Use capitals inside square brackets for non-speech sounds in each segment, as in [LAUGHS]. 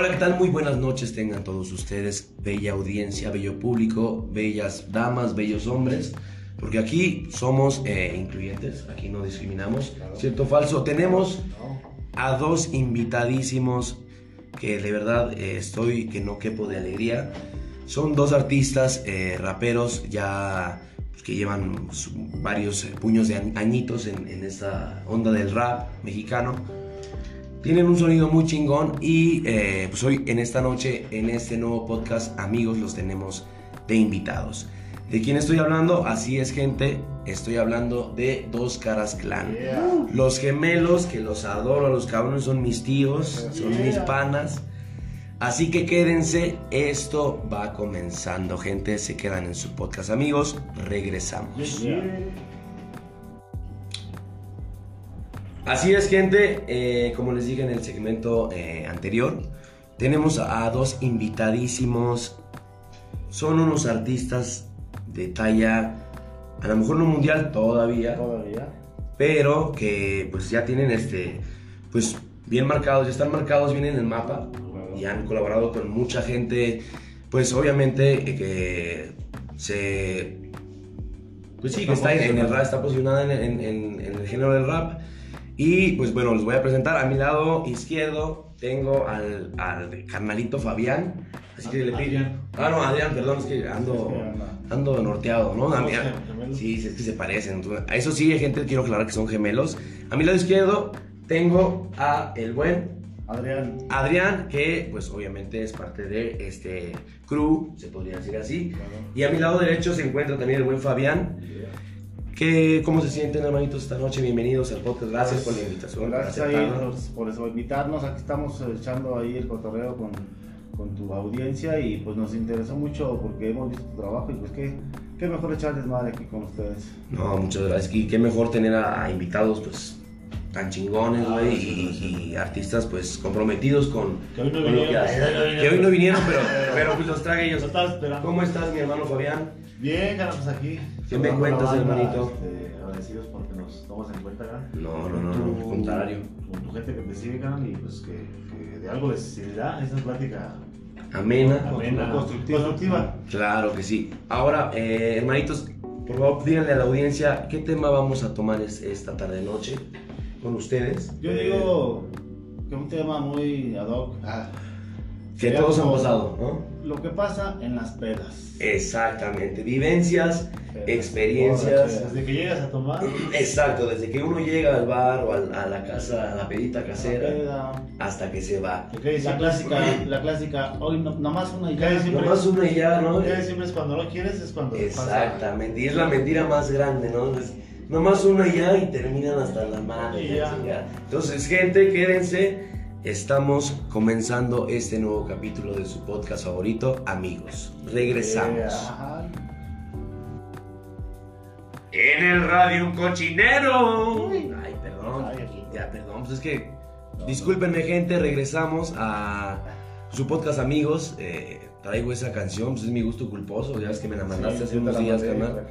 Hola, ¿qué tal? Muy buenas noches tengan todos ustedes, bella audiencia, bello público, bellas damas, bellos hombres, porque aquí somos eh, incluyentes, aquí no discriminamos, ¿cierto falso? Tenemos a dos invitadísimos que de verdad eh, estoy que no quepo de alegría. Son dos artistas eh, raperos ya pues, que llevan varios puños de añ- añitos en, en esta onda del rap mexicano. Tienen un sonido muy chingón y eh, pues hoy en esta noche, en este nuevo podcast, amigos, los tenemos de invitados. ¿De quién estoy hablando? Así es, gente. Estoy hablando de Dos Caras Clan. Los gemelos, que los adoro, los cabrones son mis tíos, son mis panas. Así que quédense, esto va comenzando, gente. Se quedan en su podcast, amigos. Regresamos. Así es, gente. eh, como les dije en el segmento eh, anterior, tenemos a, dos invitadísimos. Son unos artistas de talla, a lo mejor no mundial todavía, Todavía. pero que pues ya tienen este, pues bien marcados, ya están marcados bien en el mapa y han colaborado con mucha gente, pues obviamente eh, que se, pues sí, que está en, en el rap, está posicionada en- en el género del rap. Y pues bueno, les voy a presentar a mi lado izquierdo tengo al, al carnalito Fabián. Así que le pido. Ah, no, Adrián, perdón, es que ando, ando norteado, ¿no? A mí- sí, es que se parecen. A eso sí, gente, quiero aclarar que son gemelos. A mi lado izquierdo tengo a el buen Adrián. Adrián, que pues obviamente es parte de este crew, se podría decir así. Claro. Y a mi lado derecho se encuentra también el buen Fabián. Que, ¿Cómo se sienten, hermanitos, esta noche? Bienvenidos al podcast. Gracias por la invitación. por Gracias por, eso invitarnos. Aquí estamos echando ahí el cotorreo con, con tu audiencia y pues nos interesó mucho porque hemos visto tu trabajo y pues qué, qué mejor echar desmadre aquí con ustedes. No, muchas gracias. Y qué mejor tener a, a invitados, pues, tan chingones, Ah, güey, sí, y, y artistas, pues, comprometidos con, Que hoy no con lo vinieron. [LAUGHS] que hacen. Que hoy no vinieron, pero, [LAUGHS] pero pues los traje ellos. ¿Cómo estás, mi hermano Fabián? Bien, cara, pues aquí. ¿Qué me cuentas, hermanito? este, agradecidos porque nos tomas en cuenta, cara. No, no, no, Con no, al contrario. Con tu gente que te sigue, cara, y pues que, que de algo les servirá esa plática Amena. amena, constructiva. constructiva. Claro que sí. Ahora, eh, hermanitos, por favor, díganle a la audiencia qué tema vamos a tomar es- esta tarde noche con ustedes. Yo Eh, digo que un tema muy ad hoc. ah, que todos han pasado, ¿no? Lo que pasa en las pedas. Exactamente. Vivencias, Pedas. experiencias. Desde que llegas a tomar, Exacto, desde que uno llega al bar o al- a la casa, a la pedita La casera, peda. hasta que se va. quede La clásica, la clásica, hoy no, nomás una y ya. siempre. Nomás una y ya, ¿no? lo siempre es cuando no quieres, es cuando pasa. Exactamente, y es la mentira más grande, ¿no? Es- nomás una y ya y terminan hasta la madre. Entonces, gente, quédense. Estamos comenzando este nuevo capítulo de su podcast favorito, amigos. Regresamos. Ajá. En el radio un cochinero. Ay, perdón. Ay. Ya, perdón. Pues es que, No, discúlpenme, gente. Regresamos a su podcast, amigos. Eh, traigo esa canción, pues es mi gusto culposo. Ya ves que me la mandaste Sí, hace unos días, carnal.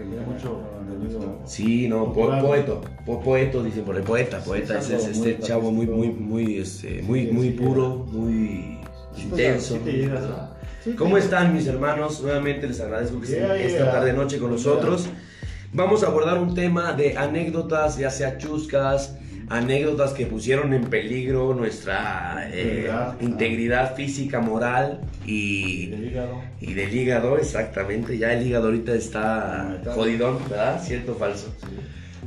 Sí, no, po- poeto, po- poeto, dicen por el poeta, Sí, poeta, es ese es este chavo muy, muy, muy, este, muy, Sí, muy sí, puro, muy intenso. Sí a... Sí, ¿Cómo están mis hermanos? Nuevamente les agradezco que estén esta tarde noche con nosotros. Vamos a abordar un tema de anécdotas, ya sea chuscas, anécdotas que pusieron en peligro nuestra eh, Integridad. integridad física, moral y y, del hígado. y del hígado, exactamente. Ya el hígado ahorita está Está- jodidón, ¿verdad? ¿Cierto o falso?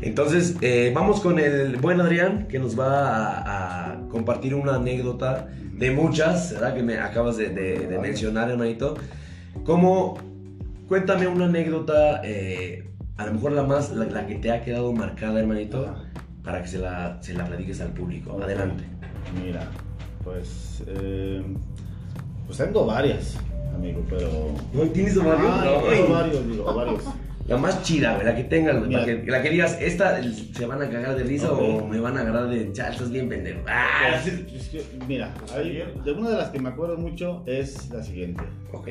Entonces, eh, vamos con el buen Adrián, que nos va a, a compartir una anécdota de muchas, ¿verdad? Que me acabas de, de- de mencionar, hermanito. ¿Cómo? Cuéntame una anécdota, eh, a lo mejor la más, la, la que te ha quedado marcada, hermanito, Ajá. Para que se la, se la platiques al público. Adelante. Mira, pues. eh, pues tengo varias, amigo, pero. ¿No tienes varios? Ah, No, tengo varios, digo, varios. La más chida, güey, la que tengas, güey, que, la que digas, esta se van a cagar de risa o me van a agarrar de, ya, estás bien pendejo. Ah, sí. Es que, mira, hay- de una de las que me acuerdo mucho es la siguiente. Ok.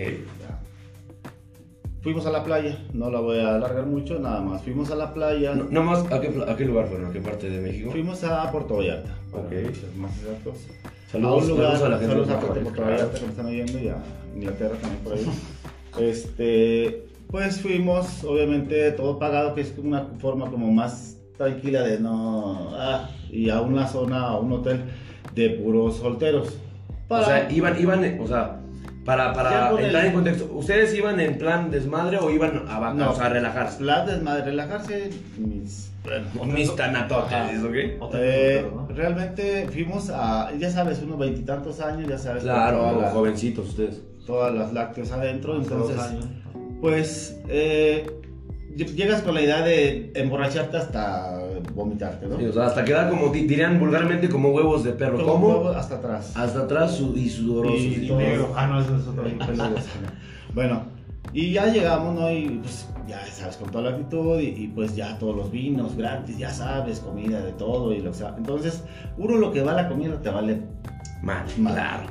Fuimos a la playa, no la voy a alargar mucho, nada más. Fuimos a la playa, No, nomás, ¿a qué, ¿a qué lugar fueron? ¿A qué parte de México? fuimos a Puerto Vallarta. para Ok. Más exactos. Saludos, a lugar, saludos a la gente saludos de Puerto gente por Vallarta. Que me están oyendo y a Inglaterra también por ahí. [LAUGHS] este, pues fuimos, obviamente todo pagado, que es una forma como más tranquila de no, ah, y a una zona, a un hotel de puros solteros. O sea, iban, iban, o sea, para, el- entrar en contexto, ¿ustedes iban en plan desmadre o iban a, vaca- No. o sea, a relajarse? la desmadre, relajarse, mis, bueno, Mis tanatotes. ¿ok? Eh, ¿no? realmente fuimos a, ya sabes, unos veintitantos años, ya sabes, Claro, jovencitos ustedes. todas las lácteos adentro, Hace entonces, años. pues, eh, ll- llegas con la idea de emborracharte hasta vomitarte, ¿no? Sí, o sea, hasta quedar como, di- dirían vulgarmente, como huevos de perro. Como ¿Cómo? un huevo hasta atrás. Hasta atrás su- y sudorosos. Y Y todo- negro. Ah, no, eso es otro. [LAUGHS] Bueno, y ya llegamos, ¿no? Y pues ya sabes, con toda la actitud y, y, pues ya todos los vinos gratis, ya sabes, comida de todo y lo que sea. Entonces, uno lo que va a la comida te vale. Mal, Mal. claro.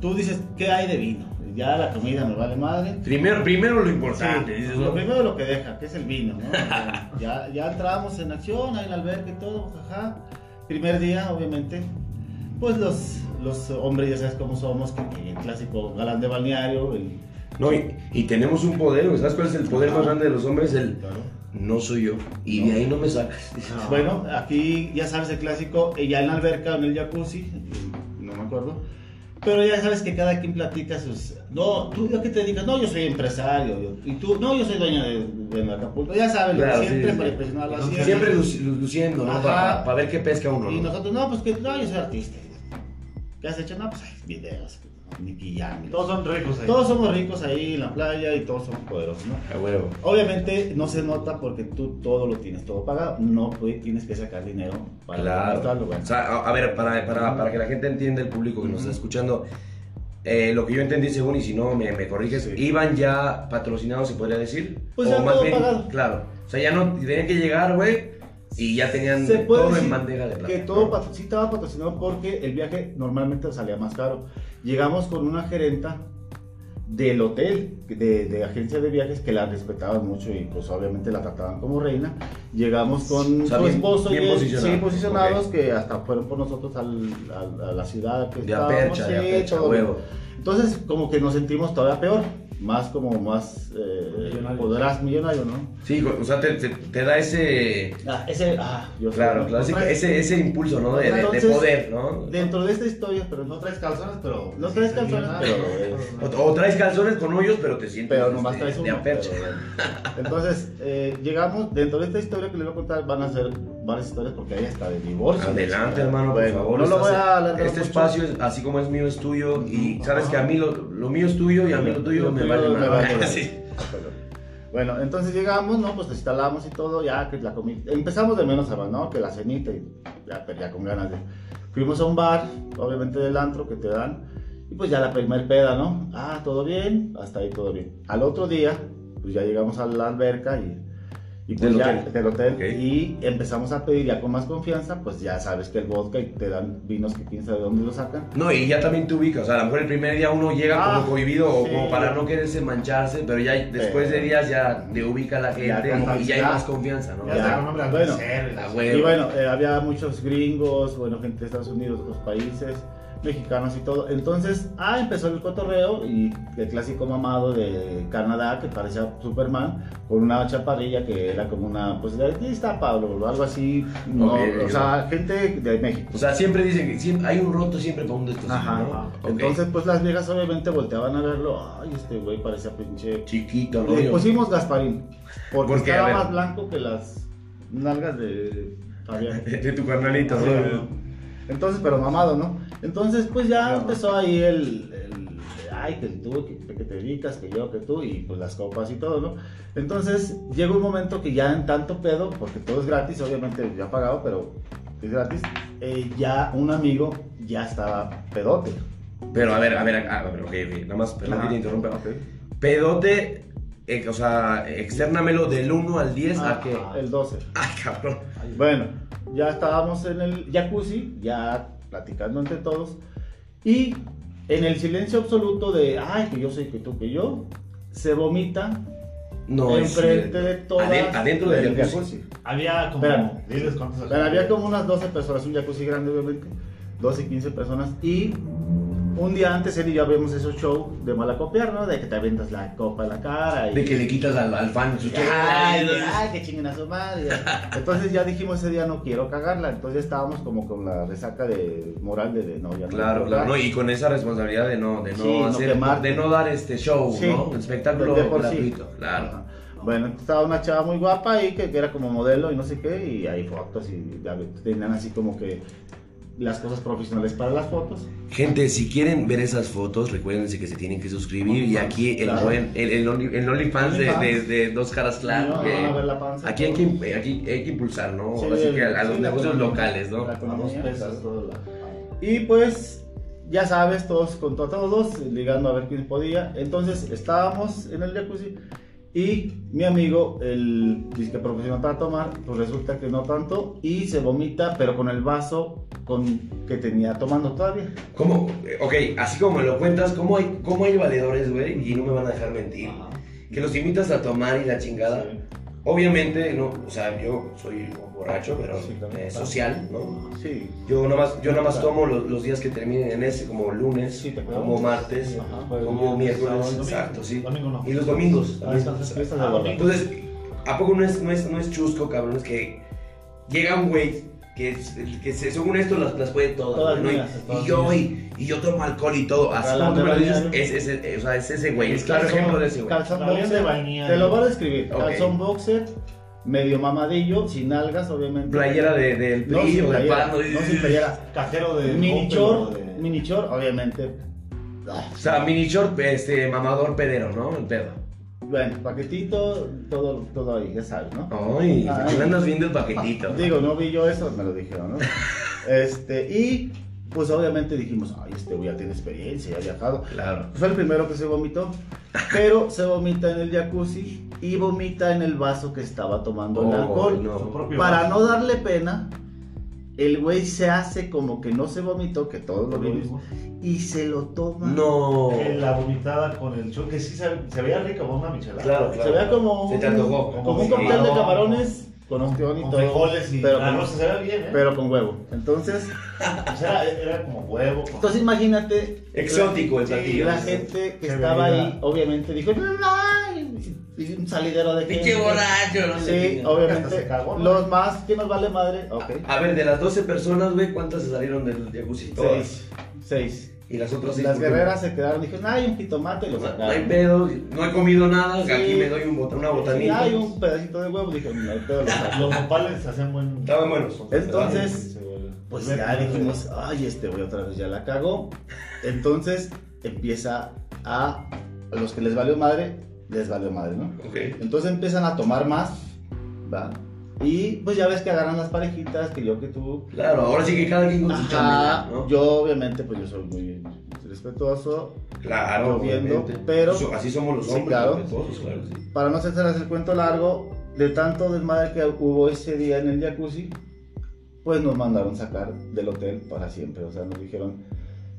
Tú dices, ¿qué hay de vino? Ya la comida me vale madre. Primero, primero lo Sí, importante. dices, lo primero lo que deja, que es el vino, ¿no? [LAUGHS] ya, ya entramos en acción, ahí en albergue y todo, jaja. Primer día, obviamente, pues los, los hombres ya sabes cómo somos, que, que el clásico galán de balneario, el... No, y, y tenemos un poder. ¿sabes cuál es el poder más grande de los hombres? El no soy yo. Y de ahí no me sacas. No. [LAUGHS] Bueno, aquí ya sabes el clásico, eh, ya en la alberca, en el jacuzzi, no me acuerdo. Pero ya sabes que cada quien platica sus... No, tú ya que te digas, no, yo soy empresario. yo- y tú, no, yo soy dueño de, de Acapulco. Ya sabes, Claro, siempre sí, para impresionar a la Siempre ciencia. Siempre lu- lu- luciendo, ¿no? Ajá. Para ver qué pesca uno. Y ¿no? nosotros, no, pues que no, yo soy artista. ¿Qué has hecho? No, pues hay videos, ni pillan. Todos son ricos ahí. Todos somos ricos ahí en la playa y todos somos poderosos, ¿no? A huevo. Obviamente no se nota porque tú todo lo tienes todo pagado. No pues, tienes que sacar dinero para Claro. gastarlo. O sea, a, a ver, para, para, para que la gente entienda, el público que nos está escuchando, eh, lo que yo entendí según, y si no me, me corriges, Sí. iban ya patrocinados, se podría decir. Pues o ya más todo bien, pagado. claro. O sea, ya no tenían que llegar, güey, y ya tenían Se puede todo en decir bandeja de plata. que todo patro- sí estaba patrocinado porque el viaje normalmente salía más caro. Llegamos con una gerenta del hotel, de, de agencia de viajes, que la respetaban mucho y pues obviamente la trataban como reina. Llegamos con O sea, su bien- esposo bien y él, posicionados. sí, posicionados, que hasta fueron por nosotros al- al- a la ciudad que De estábamos, sí, huevo. Entonces como que nos sentimos todavía peor, más como más eh, Millonario. poderás millonario, ¿no? Sí, o sea, te, te- te da ese... Ah, ese, ah, yo Claro, ¿no? claro, ese, ese, ese impulso, ¿no? De, de- de poder, ¿no? Dentro de esta historia, pero no traes calzones, pero. No traes calzones, pero- O, o traes calzones con hoyos, pero te sientes pero nomás este, traes de uno. apercha. pero bueno. Entonces, eh, llegamos, dentro de esta historia que les voy a contar, van a ser varias historias porque hay hasta de divorcio. Adelante, hermano, por Bueno, favor. No lo estás- voy a alargar Este mucho. espacio, es, así como es mío, es tuyo. Y sabes que a mí lo, lo mío es tuyo y a mí lo tuyo me tuyo vale me vale. [LAUGHS] Sí. Bueno, entonces llegamos, ¿no? Pues instalamos y todo, ya que la comida. Empezamos de menos a más, ¿no? Que la cenita y ya, pero ya con ganas de. Fuimos a un bar, obviamente del antro que te dan. Y pues ya la primer peda, ¿no? Ah, todo bien, hasta ahí todo bien. Al otro día, pues ya llegamos a la alberca y. y pues Del ya- hotel. del hotel. Ok. Y empezamos a pedir ya con más confianza, pues ya sabes que el vodka y te dan vinos que sabe de dónde lo sacan. No, y ya también te ubicas. O sea, a lo mejor el primer día uno llega Ah, como cohibido o sí. como para no quererse mancharse, pero ya después de días ya te ubica la Ya gente como y ya hay ya- más confianza, ¿no? Ya Ya. nombre Bueno, la. Y bueno, eh, había muchos gringos, bueno, gente de Estados Unidos, otros países, mexicanos y todo. Entonces, ah, empezó el cotorreo y el clásico mamado de Canadá que parecía Superman, con una chaparrilla que era como una, pues de está Pablo, o algo así. No, o sea, gente de México. O sea, siempre dicen que siempre, hay un roto siempre para un descosido, Ajá. ¿no? Ok. Entonces, pues las viejas obviamente volteaban a verlo. Ay, este güey parecía pinche. chiquito, ¿no? Le pusimos Gasparín, porque ¿Por estaba más blanco que las nalgas de Fabián. [LAUGHS] De tu carnalito, ¿no? Entonces, pero mamado, ¿no? Entonces, pues ya empezó ahí el, el, ay, que tú, que, que te dedicas, que yo, que tú, y pues las copas y todo, ¿no? Entonces, llega un momento que ya en tanto pedo, porque todo es gratis, obviamente ya pagado, pero es gratis, eh, ya un amigo ya estaba pedote. Pero a ver, a ver, a ver, ok, ok, nada más, perdón que te interrumpa. Pedote, eh, o sea, externamelo del 1 al 10 a Ah, qué. El 12. Ay, cabrón. Bueno, ya estábamos en el jacuzzi, ya platicando entre todos, y en el silencio absoluto de, ay, que yo soy, que tú, que yo, se vomita No, es enfrente de todas. Aden- adentro del jacuzzi. Había como. Espérame. Diles cuántos Bueno, había como unas 12 personas, un jacuzzi grande obviamente. 12, 15 personas. Y un día antes él y yo vemos esos show de malacopiar, ¿no? De que te aventas la copa en la cara. Y... De que le quitas al, al fan su Ay, ay, que chinguen a su madre. Entonces ya dijimos ese día no quiero cagarla. Entonces estábamos como con la resaca de moral de, de no, ya no Claro, quiero claro, no, y con esa responsabilidad de no, de no Sí, no hacer, de no dar este show, Sí, ¿no? Espectáculo de sí. gratuito, claro. Ajá. Bueno, estaba una chava muy guapa ahí que, que era como modelo y no sé qué, y hay fotos y ya tenían así como que las cosas profesionales para las fotos. Gente, si quieren ver esas fotos, recuérdense que se tienen que suscribir y aquí el Claro. buen, el, el, Only- el OnlyFans de, OnlyFans. de, de Dos Caras Clan, No, que panza. aquí hay que, aquí hay que impulsar, ¿no? Sí, Ahora sí el- que a, a los sí, negocios economía. locales, ¿no? A dos pesos claro. todo la. Y pues, ya sabes, todos contra todos, ligando a ver quién podía. Entonces, estábamos en el jacuzzi y mi amigo, el disque profesional para tomar, pues resulta que no tanto y se vomita, pero con el vaso con, que tenía tomando todavía. ¿Cómo? Ok, así como me lo cuentas, ¿cómo hay, cómo hay valedores, güey? Y no me van a dejar mentir. Que los invitas a tomar y la chingada. Sí. Obviamente, no, o sea, yo soy borracho, pero Sí, eh, social, ¿no? Sí. Yo nada más, yo nada más Claro. tomo los, los días que terminen en ese, como lunes, Sí, como martes, Ajá. como miércoles, Sábado, exacto, sí. No. Y los domingos Ah, también. entonces, ah, ¿a poco no es, no es, no es chusco, cabrón? Es que llega un güey que, es- que se- según esto las, las puede todas, Todas ¿no? Y- mías, y, todas yo, y, y yo tomo alcohol y todo. Así como tú me lo de dices, es, es, es- o sea, es ese güey. Es claro ejemplo de ese güey. Calzón de boxer. bañar. Te lo voy a describir. Ok. Calzón boxer, medio mamadillo, sin algas, obviamente. Playera de, del No, PRI o del PAN. ¿no? no sin playera. Cajero de. Mini short, de- mini short, obviamente. O sea, mini short, este, mamador pedero, ¿no? El pedo. Bueno, paquetito, todo, todo ahí, ya sabes, ¿no? Ay, Ay. me andas viendo el paquetito. [LAUGHS] Digo, no vi yo eso, me lo dijeron, ¿no? [LAUGHS] este, y pues obviamente dijimos, ay, este güey ya tiene experiencia, ya ha viajado. Claro. Fue el primero que se vomitó, pero se vomita en el jacuzzi y vomita en el vaso que estaba tomando el Oh, alcohol. Su no. Para no darle pena, el güey se hace como que no se vomitó, que todos lo Lo vimos, mismo. y se lo toma. No. Que La vomitada con el show, que sí se, se veía rica, como una michelada. Claro, claro. Se vea como, Se te antojó. como un cóctel de No. camarones con ostión y Con todo. frijoles y pero, la con, rosa se veía bien, ¿eh? pero con huevo. Entonces, [LAUGHS] Pues era, era como huevo. con- entonces imagínate. Exótico el platillo. la gente que Se estaba veía. ahí, obviamente dijo, "Ay", y un salidero de gente. Pinche borracho, no sé Sí, obviamente. se cagó, ¿no? Los más que nos vale madre. A ver, de las 12 personas, güey, ¿cuántas se salieron del jacuzzi? Seis. Seis. Y las otras seis. Las guerreras se quedaron, dijeron, ay, un jitomate y lo No, hay pedo, no he comido nada, Sí. aquí me doy un una Sí, botanita. hay un pedacito de huevo, dije, no hay pedo, lo saco". Los nopales hacían buen. Estaban buenos. Entonces, Pues ya dijimos, ay, este güey otra vez ya la cagó. Entonces empieza a, a los que les valió madre, les valió madre, ¿no? Ok. Entonces empiezan a tomar más, ¿va? Y pues ya ves que agarran las parejitas, que yo, que tú. Claro, ahora sí que cada quien con su chamba, ¿no? yo obviamente pues yo soy muy respetuoso, Claro, viendo, pero- así somos los Sí, hombres, claro. respetuosos, claro, sí. para no hacerles el cuento largo, de tanto desmadre que hubo ese día en el jacuzzi, pues nos mandaron sacar del hotel para siempre. O sea, nos dijeron,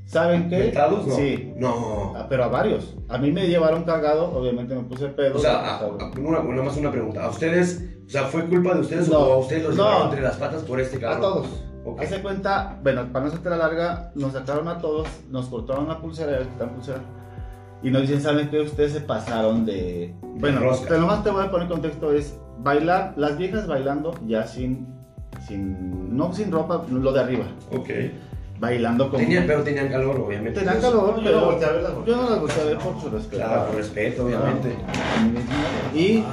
¿saben qué? ¿Vetados? No. Sí, No. Ah, pero a varios. A mí me llevaron cargado, obviamente me puse pedo. O sea, a- a- una, una más una pregunta. ¿A ustedes, o sea, fue culpa de ustedes No, o a ustedes los no. llevaron entre las patas por este a cabrón? todos. Ok. Hace cuenta, bueno, para no hacerte la larga, nos sacaron a todos, nos cortaron la pulsera, la pulsera, y nos dicen, ¿saben qué? Ustedes se pasaron de... Bueno, lo más te voy a poner en contexto es bailar, las viejas bailando ya sin, sin, no sin ropa, lo de arriba, Ok. Bailando como... Tenían, pero tenían calor, obviamente. Tenían Pues, calor, yo pero no volteé a verlas porque- yo no las volteé a ver por su respeto. Claro, por respeto, obviamente. Y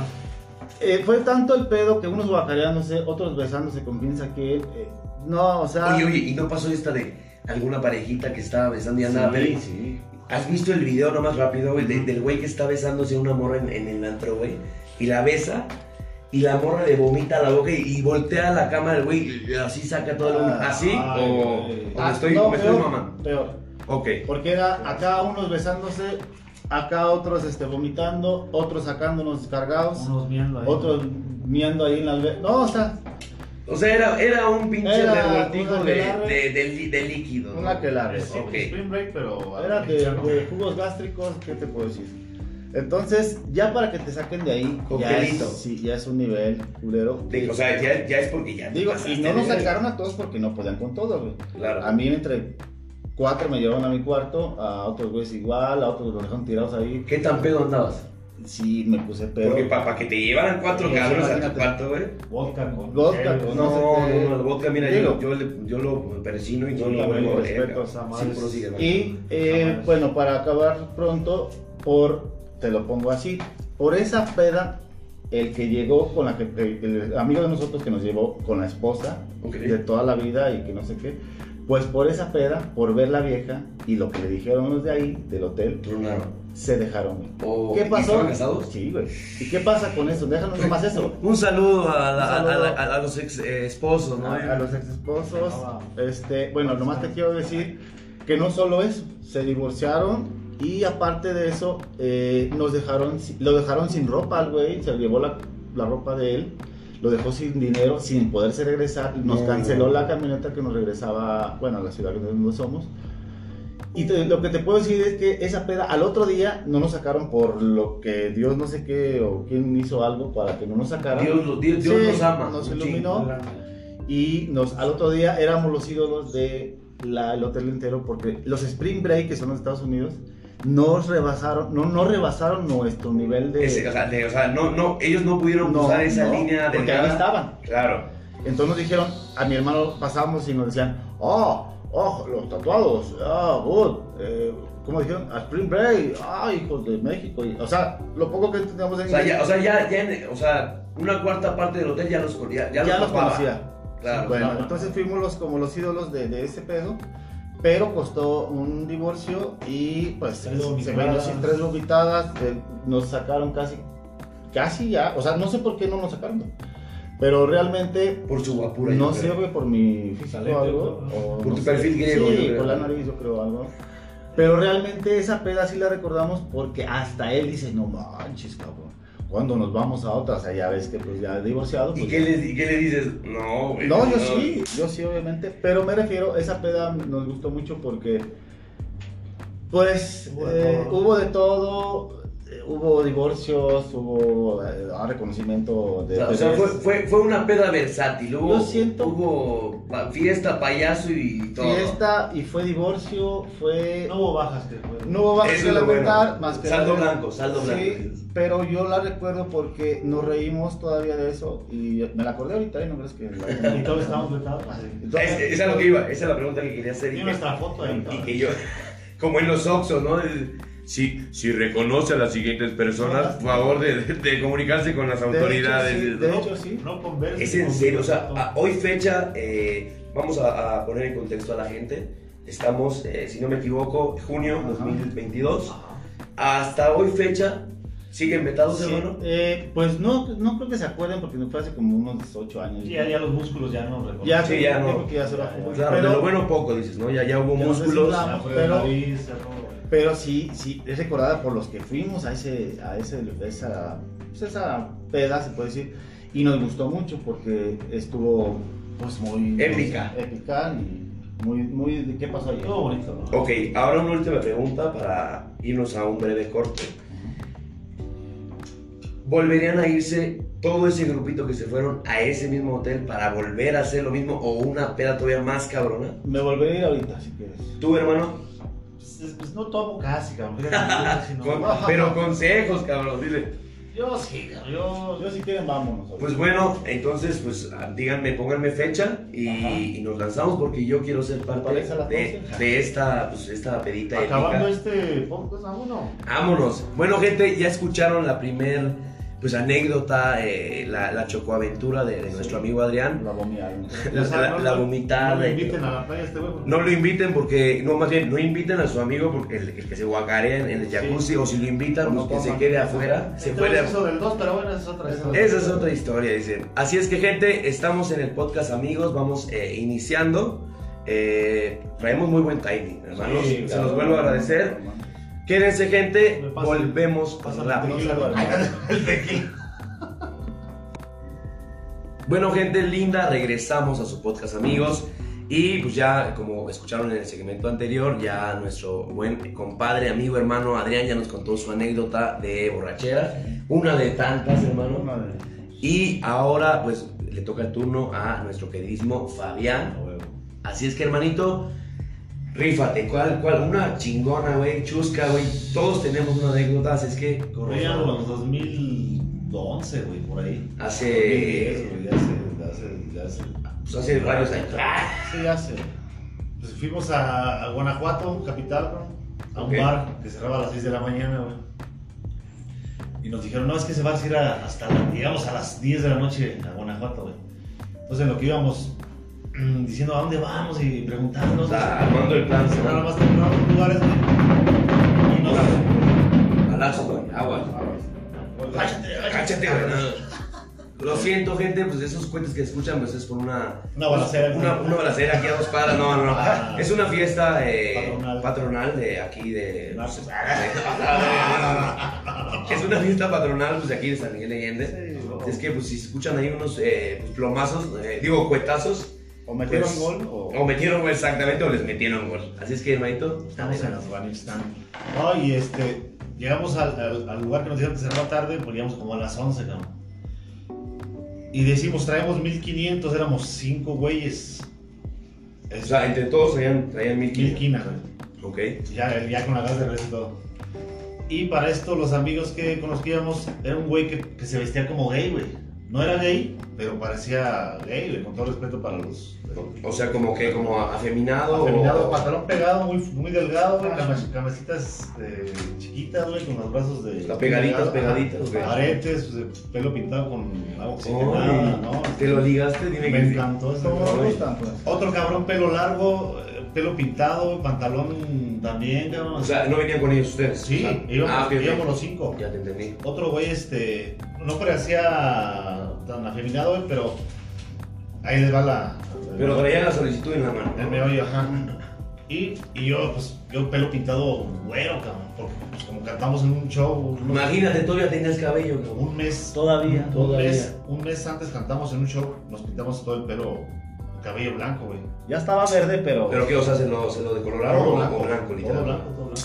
eh, fue tanto el pedo que unos guacareándose, otros besándose con quién saqué. eh, no, o sea... Oye, oye, ¿y no pasó esta de alguna parejita que estaba besando y andaba sí, sí. ¿Has visto el video nomás rápido, güey, de- del güey que está besándose a una morra en, en el antro, güey? Y la besa y la morra le vomita a la boca y, y voltea la cama del güey y así saca todo el vómito. ¿Así? Ay, ¿O, Ah, me estoy, no, me estoy peor, mamando? peor. Ok. Porque era acá unos besándose, acá otros este, vomitando, otros sacándonos cargados, Unos viendo ahí. otros miando ahí en la alberca. No, o sea, O sea, era, era un pinche Era revoltijo de, de, de líquido. ¿no? una que la Sí, Ok. Spring Break, pero. Era de jugos gástricos, ¿qué te puedo decir? Entonces, ya para que te saquen de ahí, ya es, sí, ya es un nivel culero. O sea, ya, ya es porque ya Digo, y no nos sacaron a todos porque no podían con todos, güey. Claro. A mí entre cuatro me llevaron a mi cuarto, a otros güeyes igual, a otros los dejaron tirados ahí. ¿Qué tan pedo andabas? Sí, me puse pedo. Porque para que te llevaran cuatro cabrones a tu cuarto, güey. Vodka con. Vodka con- No, No no, el vodka, mira, yo, yo, le- yo lo persino y no lo vuelvo a hermano. Y eh, bueno, para acabar pronto, por, te lo pongo así, por esa peda, el que llegó con la que, el, amigo de nosotros que nos llevó con la esposa Ok. de toda la vida y que no sé qué, pues por esa peda, por ver la vieja y lo que le dijeron los de ahí, del hotel, Tronaron. se dejaron. Oh, ¿Qué ¿y pasó? estaban casados? Sí, güey. ¿Y qué pasa con eso? Déjanos nomás eso. [LAUGHS] Un saludo a, la- Un saludo. a la- a- a los ex eh, esposos, ¿no? a, a los ex esposos. Ah. Este, bueno, nomás te quiero decir que no solo eso, se divorciaron y aparte de eso, eh, nos dejaron, lo dejaron sin ropa al güey, se llevó la, la ropa de él, lo dejó sin dinero, sin poderse regresar, nos No. canceló la camioneta que nos regresaba, bueno, a la ciudad donde somos. Y te- lo que te puedo decir es que esa peda al otro día no nos sacaron por lo que Dios no sé qué o quién hizo algo para que no nos sacaran. Dios, Dios, Dios Sí, nos ama. nos iluminó. Y nos, al otro día éramos los ídolos del el hotel entero porque los Spring Break, que son los Estados Unidos, nos rebasaron, no, no rebasaron nuestro nivel de... Ese, o sea, de- o sea, no, no, ellos no pudieron No, cruzar esa no, línea porque delgada. ahí estaban. Claro. Entonces nos dijeron, a mi hermano pasamos y nos decían, oh, oh, los tatuados, ah, good, eh, ¿cómo dijeron? A Spring Break, ah, hijos de México. O sea, lo poco que entendíamos en O sea, inglés, ya, o sea, ya, ya en- o sea, una cuarta parte del hotel ya los, ya, ya ya los los conocía. Claro. Bueno, claro. entonces fuimos los, como los ídolos de, de ese pedo, pero costó un divorcio y pues Tres se ven así, tres vomitadas, eh, nos sacaron casi, casi ya, o sea, no sé por qué no nos sacaron, pero realmente Por su guapura. no sé, güey, por mi físico o algo. Por no tu sé. perfil griego, Sí, por la nariz, yo creo algo. Pero realmente esa peda sí la recordamos porque hasta él dice, no manches, cabrón. Cuando nos vamos a otra, o sea, ya ves que pues ya divorciado. ¿Y pues, qué, le, y qué le dices? No, güey. no, yo sí, yo sí, obviamente. Pero me refiero, esa peda nos gustó mucho porque, pues, Hubo de eh, todo. hubo de todo. Eh, Hubo divorcios, hubo eh, reconocimiento O de. sea, o sea, fue, fue, fue una peda versátil. Hubo, Yo siento- hubo pa- fiesta, payaso y todo. fiesta y fue divorcio, fue. No hubo bajas que fue. No hubo bajas Eso que lamentar, bueno. más que Saldo la- blanco, saldo blanco. Sí, pero yo la recuerdo porque nos reímos todavía de eso y me la acordé ahorita y no crees que. [LAUGHS] Y todos estamos vetados. Entonces, Es- esa es lo que iba, esa es la pregunta que quería hacer. Y nuestra foto ahí. Y que yo, [LAUGHS] como en los Oxxos, ¿no? El- Si, si reconoce a las siguientes personas, por favor de, de- de comunicarse con las de hecho, autoridades. sí, ¿no? de hecho, sí. No verse. Es en serio, o sea, a- hoy fecha, eh, vamos a, a poner en contexto a la gente, estamos, eh, si no me equivoco, junio Ajá. 2022, Ajá. hasta hoy fecha, ¿siguen vetados, Sí, hermano? eh, pues no, no creo que se acuerden porque no fue hace como unos 8 años. Sí, ya, ya los músculos ya no reconocen. Ya, Sí, ya no. creo que ya se bajó. Claro, pero, de lo bueno poco, dices, ¿no? Ya, ya hubo músculos. pero- pero sí, sí, es recordada por los que fuimos a, ese, a ese, esa, pues esa peda, se puede decir. Y nos gustó mucho porque estuvo pues muy... Épica. Épica y muy, muy... ¿Qué pasó ayer? Estuvo bonito, ¿no? Ok, ahora una última pregunta para irnos a un breve corte. ¿Volverían a irse todo ese grupito que se fueron a ese mismo hotel para volver a hacer lo mismo o una peda todavía más cabrona? Me volveré a ir ahorita, si quieres. ¿Tú, hermano? Pues, es- pues no tomo casi, cabrón. [LAUGHS] Con- pero consejos, cabrón, dile. Yo sí, cabrón. Yo, Yo si quieren vámonos. Pues bueno, entonces, pues ah, díganme, pónganme fecha y, nos lanzamos porque yo quiero ser parte de, 12? de esta, pues, esta pedita acabando épica. este podcast, vámonos. Vámonos. Bueno, gente, ya escucharon la primer pues anécdota, eh, la, la chocoaventura de, de nuestro amigo Adrián. La vomiaron. [LAUGHS] La, la- no- la no- vomitada. No me inviten a la playa este porque- No lo inviten porque, no, más bien, no inviten a su amigo porque el, el que se guacarea en, el jacuzzi o si lo invitan, no pues que se quede afuera. Se puede es eso del 2, pero bueno, esa es otra historia. Esa es otra historia, dicen. Así es que, gente, estamos en el podcast, amigos. Vamos eh, iniciando. Eh, traemos muy buen timing, hermanos. Sí, Se los vuelvo a agradecer. Quédense, gente. Volvemos El tequila. Bueno, gente linda, regresamos a su podcast, amigos. Y pues ya, como escucharon en el segmento anterior, ya nuestro buen compadre, amigo, hermano Adrián ya nos contó su anécdota de borrachera. Una de tantas, hermano. Y ahora, pues, le toca el turno a nuestro queridísimo Fabián. Así es que, hermanito, rífate. ¿Cuál, cuál? Una chingona, güey, chusca, güey. Todos tenemos una anécdota, así es que... Corría los 2011, güey, por ahí. Hace... 2010, güey, hace, hace, hace. Pues hace varios años. ¡Ah! Sí, ya hace. Pues fuimos a, a Guanajuato, capital, ¿no? a un bar que cerraba a las 6 de la mañana, güey. Y nos dijeron, no, es que se va a ir hasta, llegamos a las 10 de la noche a Guanajuato, güey. Entonces, en lo que íbamos [CLEARS THROAT] diciendo a dónde vamos y preguntándonos, O sea, armando el plan, nada ¿no? más temprano los lugares, güey. Y nos... Alazo, güey, agua. Cállate, Cáchate, no. Lo siento, gente, pues esos cuentos que escuchan, pues es por una. Una balacera. Una, una balacera aquí a dos cuadras, no, no, no. Ah. Es una fiesta eh, Patronal. patronal. de aquí de. Narcos. pues, de- Es una fiesta patronal pues, de aquí de San Miguel de Allende. Sí. Es que, pues, si escuchan ahí unos eh, pues, plomazos, eh, digo, cuetazos, O metieron Pues, gol o. o metieron gol exactamente, o les metieron gol. Así es que, hermanito, Estamos en Afganistán. No, y este, llegamos al, al- al lugar que nos dijeron que cerraba tarde, pues llegamos como a las 11, cabrón. Y decimos, traemos 1500, éramos 5 güeyes. O sea, entre todos traían, traían mil mil kilos. quinas, güey. Ok. Ya, ya con la gas de res y todo. Y para esto, los amigos que conocíamos, era un güey que, que se vestía como gay, güey. No era gay, pero parecía gay, con todo respeto para los. O sea, como que, como afeminado. Afeminado, o... pantalón pegado, muy, muy delgado, güey, eh, chiquitas, güey, con los brazos de... Está pegaditas, pegaditas, güey. Aretes, pues, pelo pintado con agua Ay, oxigenada, ¿no? ¿Te lo ligaste? Dime Me que sí. encantó ese ¿Cómo güey. gustan, pues? Otro cabrón, pelo largo, eh, pelo pintado, pantalón también, cabrón. O sea, no venían con ellos ustedes. sí, O sea, íbamos, ah, íbamos los cinco. Ya te entendí. Otro güey, este, no parecía tan afeminado, güey, pero ahí les va la... Pero traían la solicitud en la mano. El meollo, ajá. Y, y yo, pues, yo pelo pintado güero, cabrón. Porque, pues, como cantamos en un show, unos- Imagínate, todavía tenías cabello, cabrón. un mes, Todavía. un Todavía. mes, un mes antes cantamos en un show, nos pintamos todo el pelo, cabello blanco, güey. Ya estaba verde, pero. ¿Pero qué? O sea, ¿se lo, se lo decoloraron Todo o blanco, o blanco, todo literal? blanco, todo blanco.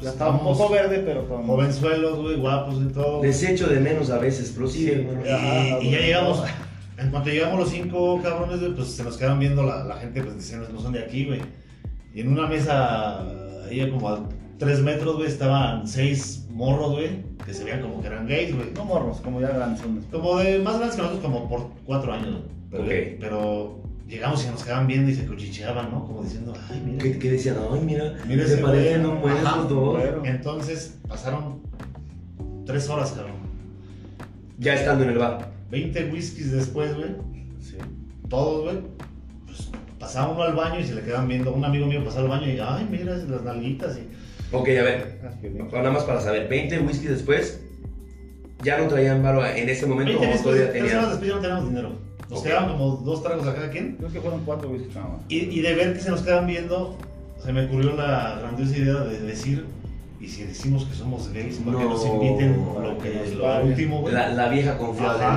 Ya estaba un poco verde, pero con. Jovenzuelos, güey, guapos y todo. Les echo de menos a veces, prosigue, Sí, hermano. y, Ajá, y ya llegamos, en cuanto llegamos los cinco cabrones, güey, pues se nos quedaron viendo la, la gente, pues diciendo, no son de aquí, güey. Y en una mesa, ahí como a tres metros, güey, estaban seis morros, güey, que se veían como que eran gays, güey. No morros, como ya grandes. Como de más grandes que nosotros, como por cuatro años, güey. Pero, Ok. pero llegamos y nos quedaban viendo y se cuchicheaban, ¿no? Como diciendo, ay, mira. ¿Qué, qué decían? Ay, mira, Mira se ese parecen un buen esos dos. Entonces pasaron tres horas, cabrón. Ya estando en el bar. 20 whiskies después, güey. Sí. todos, güey, pues pasaba uno al baño y se le quedaban viendo. Un amigo mío pasaba al baño y, ay, mira las nalguitas. Y... Ok, a ver, Ah, nada más para saber, 20 whisky después, ¿ya no traían varo en ese momento 20 o después, todavía tres horas tenían? después ya no teníamos dinero. Nos quedaban como dos tragos a cada quien. Creo que fueron cuatro whisky nada más. Y, y de ver que se nos quedaban viendo, se me ocurrió la grandiosa idea de decir, y si decimos que somos gays, para que No, nos inviten lo, que nos lo último, güey. La, la vieja.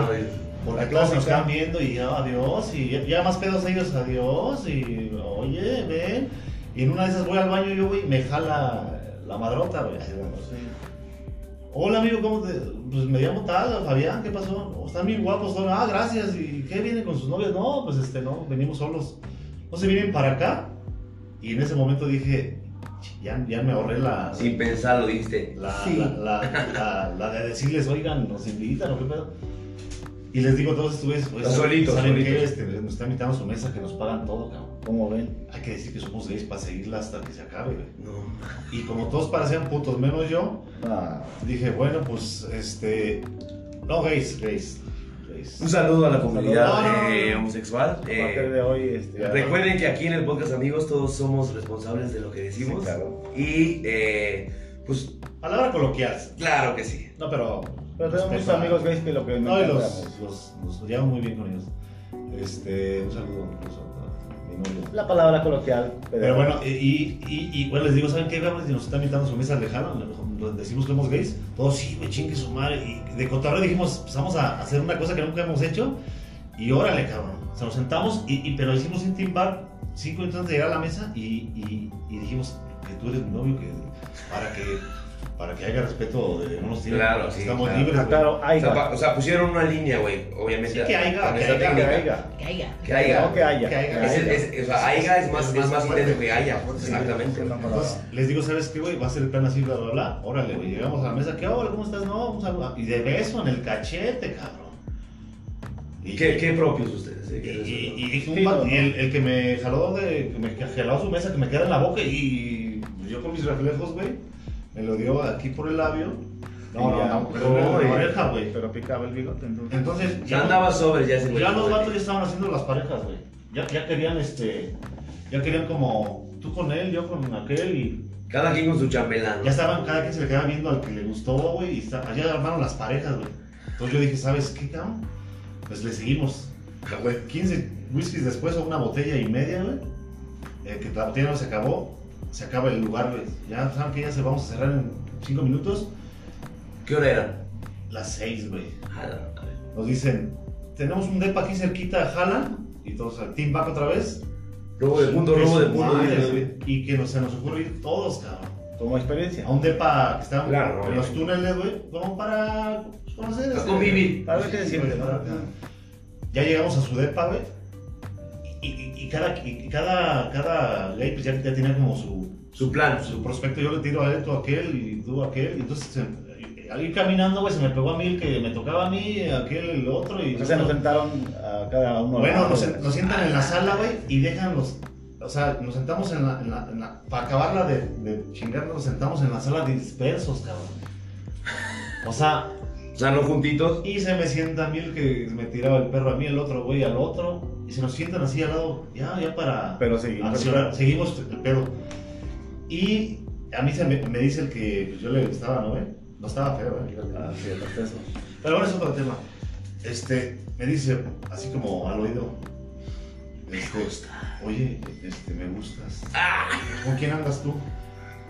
¿no? El- Porque La todos se nos quedan viendo y ya, adiós, y ya, ya más pedos ellos, adiós, y oye, ven. Y en una de esas voy al baño yo, güey, y me jala la madrota, güey. Hola amigo, ¿cómo te...? Pues me llamo tal, Fabián, ¿qué pasó? "Oh, Están bien guapos todos. Ah, gracias. ¿Y qué vienen con sus novias? No, pues este, no, venimos solos. No se vienen para acá. Y en ese momento dije, "Ch, ya, ya me ahorré la, Sin pensarlo, dijiste. la, Sí. la, la, la- la de decirles, oigan, nos invitan o qué pedo. Y les digo a todos estos güeyes, "Oye, Estás ¿saben- solito, ¿saben solito. qué? Este, nos están invitando a su mesa que nos pagan todo, cabrón. ¿Cómo ven? Hay que decir que somos gays para seguirla hasta que se acabe, güey. No. Y como todos parecían putos, menos yo, Ah, dije, bueno, pues, este... No, gays, gays. gays. Un saludo a la comunidad No, no, no. eh, homosexual. a partir Eh, de hoy. Este, ya- recuerden que aquí en el podcast, amigos, todos somos responsables de lo que Sí, decimos. claro. Y, eh, pues, Palabra coloquial. claro que sí. No, pero... Pero tenemos muchos amigos gays que lo que me No, y los, los, nos llevamos muy bien con ellos. Este, un saludo mi novio. La palabra coloquial. Pero bueno, y, y, bueno, les digo, ¿saben qué? Vamos, si nos están invitando a su mesa lejana, decimos que somos gays, todos sí, güey, chingue su madre. Y de cotorreo dijimos, pues vamos a hacer una cosa que nunca hemos hecho. Y órale, cabrón. O sea, nos sentamos, y, pero hicimos un team bar cinco minutos antes de llegar a la mesa y dijimos que tú eres mi novio, que para que, para que haya respeto de unos tiempos. Claro, sí, Estamos claro. libres, claro, O sea, pa- o sea, pusieron una línea, güey, obviamente. Sí, que haya, que haya, que haya. Que haya. Que haya. No, que haya. Que haya. Es, es- o sea, aiga es más, Es más más fuerte. intenso que haya. Sí, Exactamente. Entonces les digo, ¿sabes qué, güey? Va a ser el plan así, bla, bla, bla. Órale, güey. Llegamos a la mesa. ¿Qué hola? ¿Cómo estás? No, vamos a... Y de beso en el cachete, cabrón. Y, ¿Qué, qué propios ustedes? eh? Y, y, y y el, el que me jaló de. que me jaló su mesa, que me queda en la boca y yo con mis reflejos, güey, me lo dio aquí por el labio. No, no, no, pero no, la oreja, güey. Pero picaba el bigote, entonces. Entonces, Ya andaba sobre, ya se ya los vatos ya estaban haciendo las parejas, güey. Ya, ya querían, este. Ya querían como tú con él, yo con aquel y. Cada quien con su chambelán. Ya estaban, cada quien se le quedaba viendo al que le gustó, güey, y está, ya armaron las parejas, güey. Entonces yo dije, ¿sabes qué, cabrón? Pues le seguimos. Güey, 15 whiskies después o una botella y media, güey. eh, que la botella no se acabó, se acaba el lugar, güey. Ya saben que ya se vamos a cerrar en 5 minutos. ¿Qué hora era? Las 6, güey. A la madre. Nos dicen, tenemos un depa aquí cerquita, jalan. Y todos al team back otra vez. Robo de punto, robo de güey. Y que nos, se nos ocurre ir todos, cabrón. Como experiencia. A un depa que está Claro, en los túneles, güey. Como para conocer. A este, convivir. A ver qué decimos, ¿no? Ya llegamos a su depa, güey. Y, y- cada, y cada, cada gay pues ya, ya tenía como su, Su plan. su prospecto. Yo le tiro a él, tú a aquel y tú a aquel. Y entonces, se- al ir caminando, güey, se me pegó a mí el que me tocaba a mí, aquel el otro. Y O sea, nos sentaron a cada uno. bueno, nos, nos sientan en la sala, güey, y dejan los. O sea, nos sentamos en la. en la- en la- para acabarla de, de chingarnos, nos sentamos en la sala dispersos, cabrón. O sea, O sea, no juntitos. y se me sienta a mí el que me tiraba el perro a mí, el otro güey al otro, y se nos sientan así al lado, ya, ya para Pero seguimos. accionar. Seguimos el pedo. Y a mí se me, me dice el que pues, yo le gustaba, ¿no, güey? No estaba feo, ¿eh? Ah, sí, proceso. Pero ahora es otro tema. Este, me dice, así como al oído, este, oye, este, me gustas. ¿Con quién andas tú?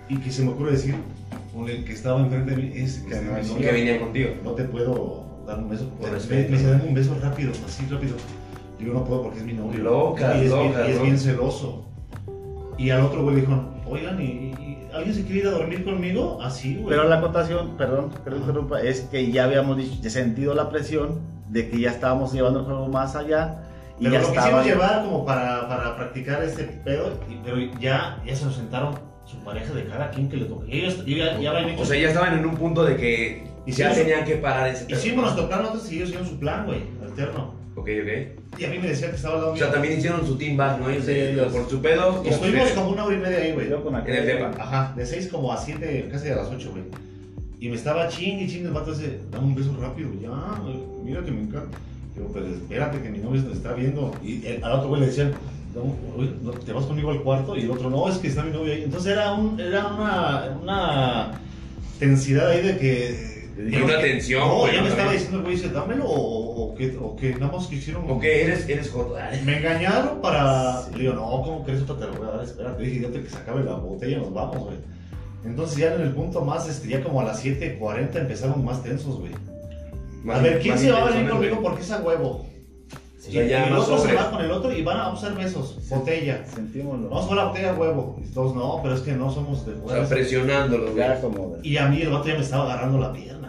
Y que se me ocurre decir, con el que estaba enfrente de mí, es que no, ¿Con qué venía contigo? no te puedo dar un beso. Por Me, me dice, dame un beso rápido, así rápido. Yo no puedo porque es mi novio. Locas, y es, bien- locas, y es bien celoso. Y al otro güey le dijo, oigan, ¿y, y alguien se quiere ir a dormir conmigo? Así, güey. Pero la acotación, perdón, que interrumpa, es que ya habíamos dicho, ya sentido la presión de que ya estábamos llevando el juego más allá y Pero ya lo estaba. quisimos llevar como para, para practicar este pedo, y- pero ya, ya se nos sentaron su pareja de cada quien que le toque. Ellos ya, ya habían hecho. O sea, ya estaban en un punto de que Y ya tenían que parar ese pedo. Hicimos, nos tocaron otros y ellos hicieron su plan, güey, alterno. Ok, ok. Y a mí me decía que estaba al lado O sea, mío. también hicieron su team back, ¿no? Ellos Sí, eh, ellos- por su pedo. Y estuvimos como una hora y media ahí, güey. Yo con aquel- En el depa. Ajá, de 6 como a 7, casi a las 8, güey. Y me estaba ching y ching el vato ese, dame un beso rápido, ya, güey, mira que me encanta. Digo, pero espérate que mi novio te está viendo. Y el- al otro güey le decían, no, ¿te vas conmigo al cuarto? Y el otro, no, es que está mi novio ahí. Entonces era, un, era una, una tensidad ahí de que... Y una tensión, No, güey, ya me estaba diciendo el güey, dice, dámelo o que, o que nada más que hicieron... Ok, eres, eres Me engañaron para. Le digo, no, ¿cómo crees que te lo voy a dar? Espérate, dije, ya te que se acabe la botella y nos vamos, güey. Entonces, ya en el punto más, este, ya como a las 7:40 empezaron más tensos, güey. A ver, ¿quién se va a venir conmigo porque es a huevo? O y ya el otro se va con el otro y van a usar besos, botella. Sentímoslo. Vamos con la botella a huevo. Y todos, no, pero es que no somos de O sea, presionándolos, güey. Y a mí el vato ya me estaba agarrando la pierna,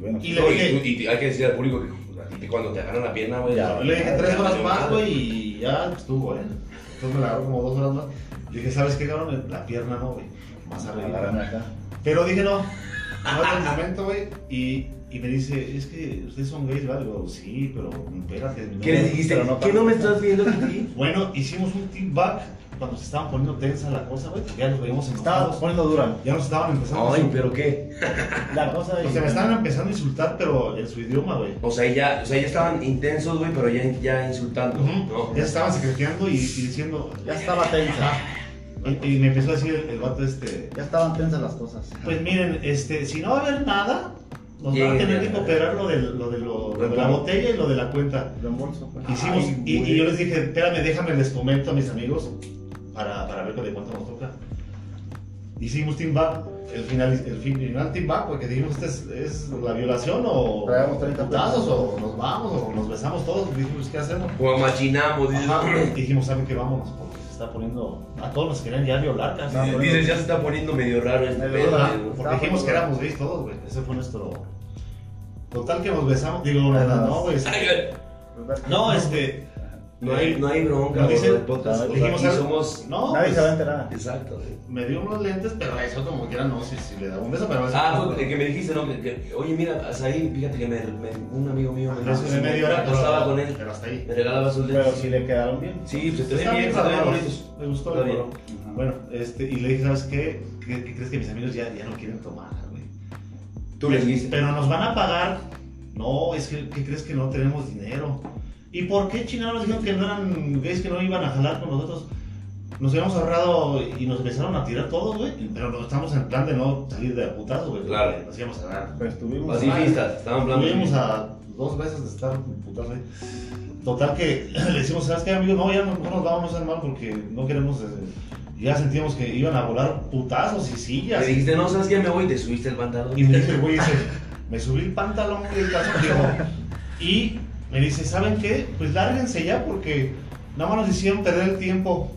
bueno, Y le No, dije- y, tú- y hay que decir al público que cuando te agarran la pierna, güey. Ya, Le dije tres horas más, güey, y ya estuvo, ¿eh? Entonces me la agarró como dos horas más. Le dije, ¿sabes qué, cabrón? La pierna no, güey. Más arriba. acá. Pero dije, no. No es el momento, güey. Y, y me dice, es que ustedes son gays, ¿vale? Digo, sí, pero espérate. mi ¿Qué le novia". dijiste? No ¿Qué no me estás viendo aquí? Bueno, hicimos un team back cuando se estaban poniendo tensa la cosa, güey. Ya nos veíamos Estaba enojados. poniendo dura. Ya nos estaban empezando a Ay, insultar. pero qué. La cosa O sea, me estaban empezando a insultar, pero en su idioma, güey. O sea, ya, o sea, ya estaban intensos, güey, pero ya, ya insultando. ¿no? Ya se estaban secreteando y, y diciendo. Ya estaba tensa. Y, y me empezó a decir el, el vato este. Ya estaban tensas las cosas. Pues miren, este, si no va a haber nada, nos van a tener que cooperar lo de, lo, de, lo, lo de la botella y lo de la cuenta. Reembolso. pues. Hicimos, Ay, y, y yo les dije, espérame, déjame, les comento a mis amigos para, para ver de cuánto nos toca. hicimos team back, el final, el final team back, porque dijimos, ¿este es, es la violación o Traemos 30 putazos o nos vamos o nos besamos todos? Dijimos, ¿qué hacemos? O machinamos, dices. Ajá, y dijimos, ¿saben qué? Vámonos, porque se está poniendo, a todos nos querían ya violar casi. No, Dices, ya se está poniendo medio raro este pedo. Porque dijimos que éramos gays todos, güey. Ese fue nuestro. Total que nos besamos. Digo, no, güey. No, este. No hay, no hay bronca, No dice- podcast. no, dijimos, aquí somos. No, Nadie pues, se va a enterar. Exacto. me dio unos lentes, pero eso como quiera no, si, si le daba un beso, pero Ah, no, fue el que me dijiste, ¿no? Que, que- oye, mira, ahí, fíjate que me, me- un amigo mío me Eso de media hora, yo estaba con él, Pero hasta ahí. me regalaba sus Pero lentes. si le quedaron bien. Sí, pues se te ven bien, te ven bonitos. Me gustó Está el bien. Bueno, este, y le dije, ¿sabes qué? ¿Qué, qué crees que mis amigos ya, ya no quieren tomar, güey? Tú les dijiste. Pero nos van a pagar. No, es que, ¿qué crees que no tenemos dinero? ¿Y por qué chingados nos dijeron que no eran gays, que no iban a jalar con nosotros? Nos habíamos ahorrado y nos empezaron a tirar todos, güey. Pero no estamos en plan de no salir de putazo, güey. Claro. Nos íbamos a ganar. Pues estuvimos. Pacifistas, estaban hablando. Estuvimos a dos veces de estar putazo, güey. Total que [CLEARS THROAT] le decimos, ¿sabes qué, amigo? No, ya no, no nos vamos a hacer mal porque no queremos... eh, ya sentíamos que iban a volar putazos y sillas. Le dijiste, no, ¿sabes qué? Me voy y te subiste el pantalón. Y me dice, [LAUGHS] güey, dice, me subí el pantalón y el. Y me dice, ¿saben qué? Pues lárguense ya porque nada más nos hicieron perder el tiempo.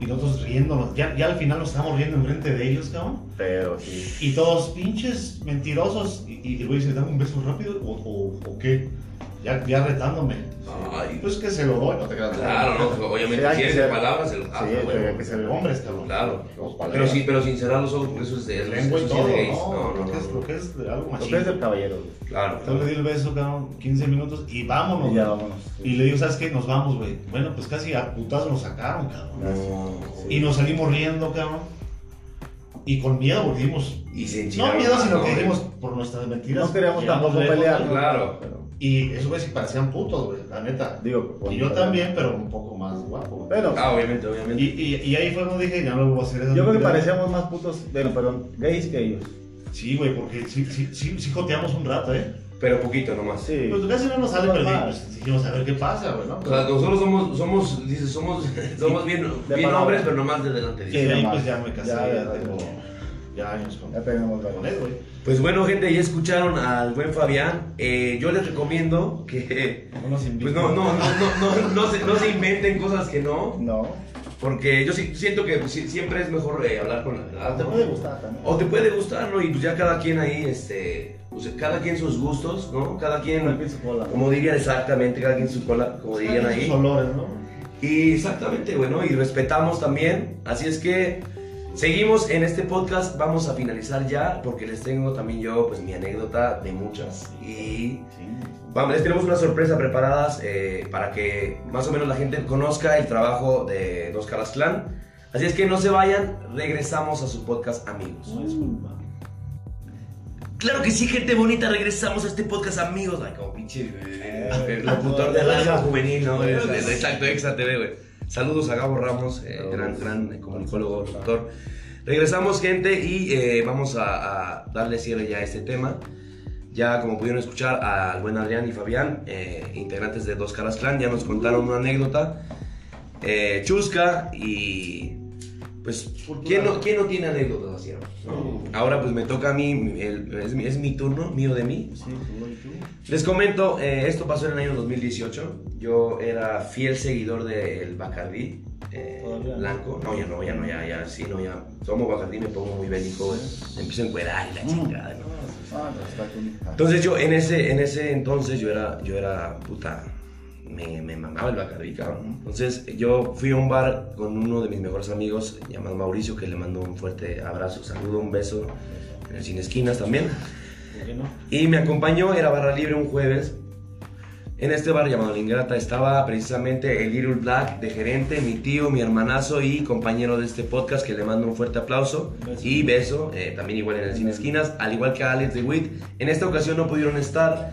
Y nosotros riéndonos, ya, ya al final nos estamos riendo enfrente de ellos, cabrón. Pero sí. Y todos pinches mentirosos. Y, y el güey dice, dame un beso rápido o, o, o qué. Ya, ya retándome. Ay, Pues que se lo doy, no te creas. Claro, no, obviamente, Sí, hay si eres de palabras, el ah, Sí, bueno, que, se hombres, cabrón. Claro. Pero, sí, pero sin cerrar los ojos, porque eso es de El lengua y todo, no, No, no, lo, que es, lo algo Lo machín. que es del caballero. Claro. Entonces le di el beso, cabrón, 15 minutos y vámonos. Y ya vámonos. Y le digo, ¿sabes qué? Nos vamos, güey. Bueno, pues casi a putazo nos sacaron, cabrón. No. Y nos salimos riendo, cabrón. Y con miedo volvimos. Y se No miedo, sino ¿no, que dijimos por nuestras mentiras. No queríamos llegamos tampoco pelear. Claro. Pero, Y esos güeyes sí parecían putos, güey, la neta. digo, Y yo también, pero un poco más guapo. Pero Ah, obviamente, obviamente. Y, y, y ahí fue cuando dije, ya no lo voy a hacer. yo creo que parecíamos más putos, bueno, perdón, gays que ellos. Sí, güey, porque sí, sí, sí, sí joteamos un rato, ¿eh? Pero poquito nomás. Sí. Pues casi no nos sale, pero pues, dijimos a ver qué pasa, güey, ¿no? O sea, nosotros somos, somos, dices, somos, [LAUGHS] somos bien, bien hombres, pero nomás de delante. De ahí pues ya me casé, Ya, ya, ya, tengo ya. años con, Ya tenemos con él, güey. Pues bueno, gente, ya escucharon al buen Fabián. Eh, yo les recomiendo que, No nos pues inviten. no, no, no, no, no, no se, no se inventen cosas que no, No. porque yo sí- siento que pues, siempre es mejor eh, hablar con la verdad. Ah, Te puede gustar también. O te puede gustar, ¿no? Y pues ya cada quien ahí, este, pues cada quien sus gustos, ¿no? Cada quien, También su cola. como dirían exactamente, cada quien su cola, como dirían Sus ahí. olores, ¿no? Y exactamente, bueno, y respetamos también. Así es que seguimos en este podcast. Vamos a finalizar ya porque les tengo también yo, pues mi anécdota de muchas. Y vamos, les tenemos unas sorpresas preparadas eh, para que más o menos la gente conozca el trabajo de Dos Caras Clan. Así es que no se vayan, regresamos a su podcast, amigos. Disculpa. Claro que sí, gente bonita, regresamos a este podcast, amigos. Ay, como pinche eh, Eh, locutor de radio juvenil, ¿no? Exa. Exacto, Exa TV, güey. Saludos a Gabo Ramos, eh, Saludos. gran, gran eh, comunicólogo, locutor. Regresamos, gente, y eh, vamos a, a darle cierre ya a este tema. Ya, como pudieron escuchar, al buen Adrián y Fabián, eh, integrantes de Dos Caras Clan, ya nos contaron una anécdota chusca y pues, ¿quién no, quién no tiene anécdotas así? no? Ahora pues me toca a mí, el- es, mi- es mi turno, mío de mí. Sí, tú. Les comento, eh, esto pasó en el año 2018. Yo era fiel seguidor del Bacardí eh, blanco. No, ya no, ya no, ya, ya, sí, no, ya. Tomo Bacardí, me pongo muy bélico. Me empiezo a encuerar y la chingada, ¿no? Ah, Entonces yo, en ese, en ese entonces, yo era, yo era, puta, me, me mamaba el Bacardí, cabrón. Entonces yo fui a un bar con uno de mis mejores amigos, llamado Mauricio, que le mando un fuerte abrazo, saludo, un beso, en el Cine Esquinas también. Y me acompañó, era barra libre un jueves. En este bar llamado La Ingrata estaba precisamente el Little Black de gerente, mi tío, mi hermanazo y compañero de este podcast que le mando un fuerte aplauso Beso. y beso, eh, también igual en el Cine Esquinas, al igual que Alex de Witt. En esta ocasión no pudieron estar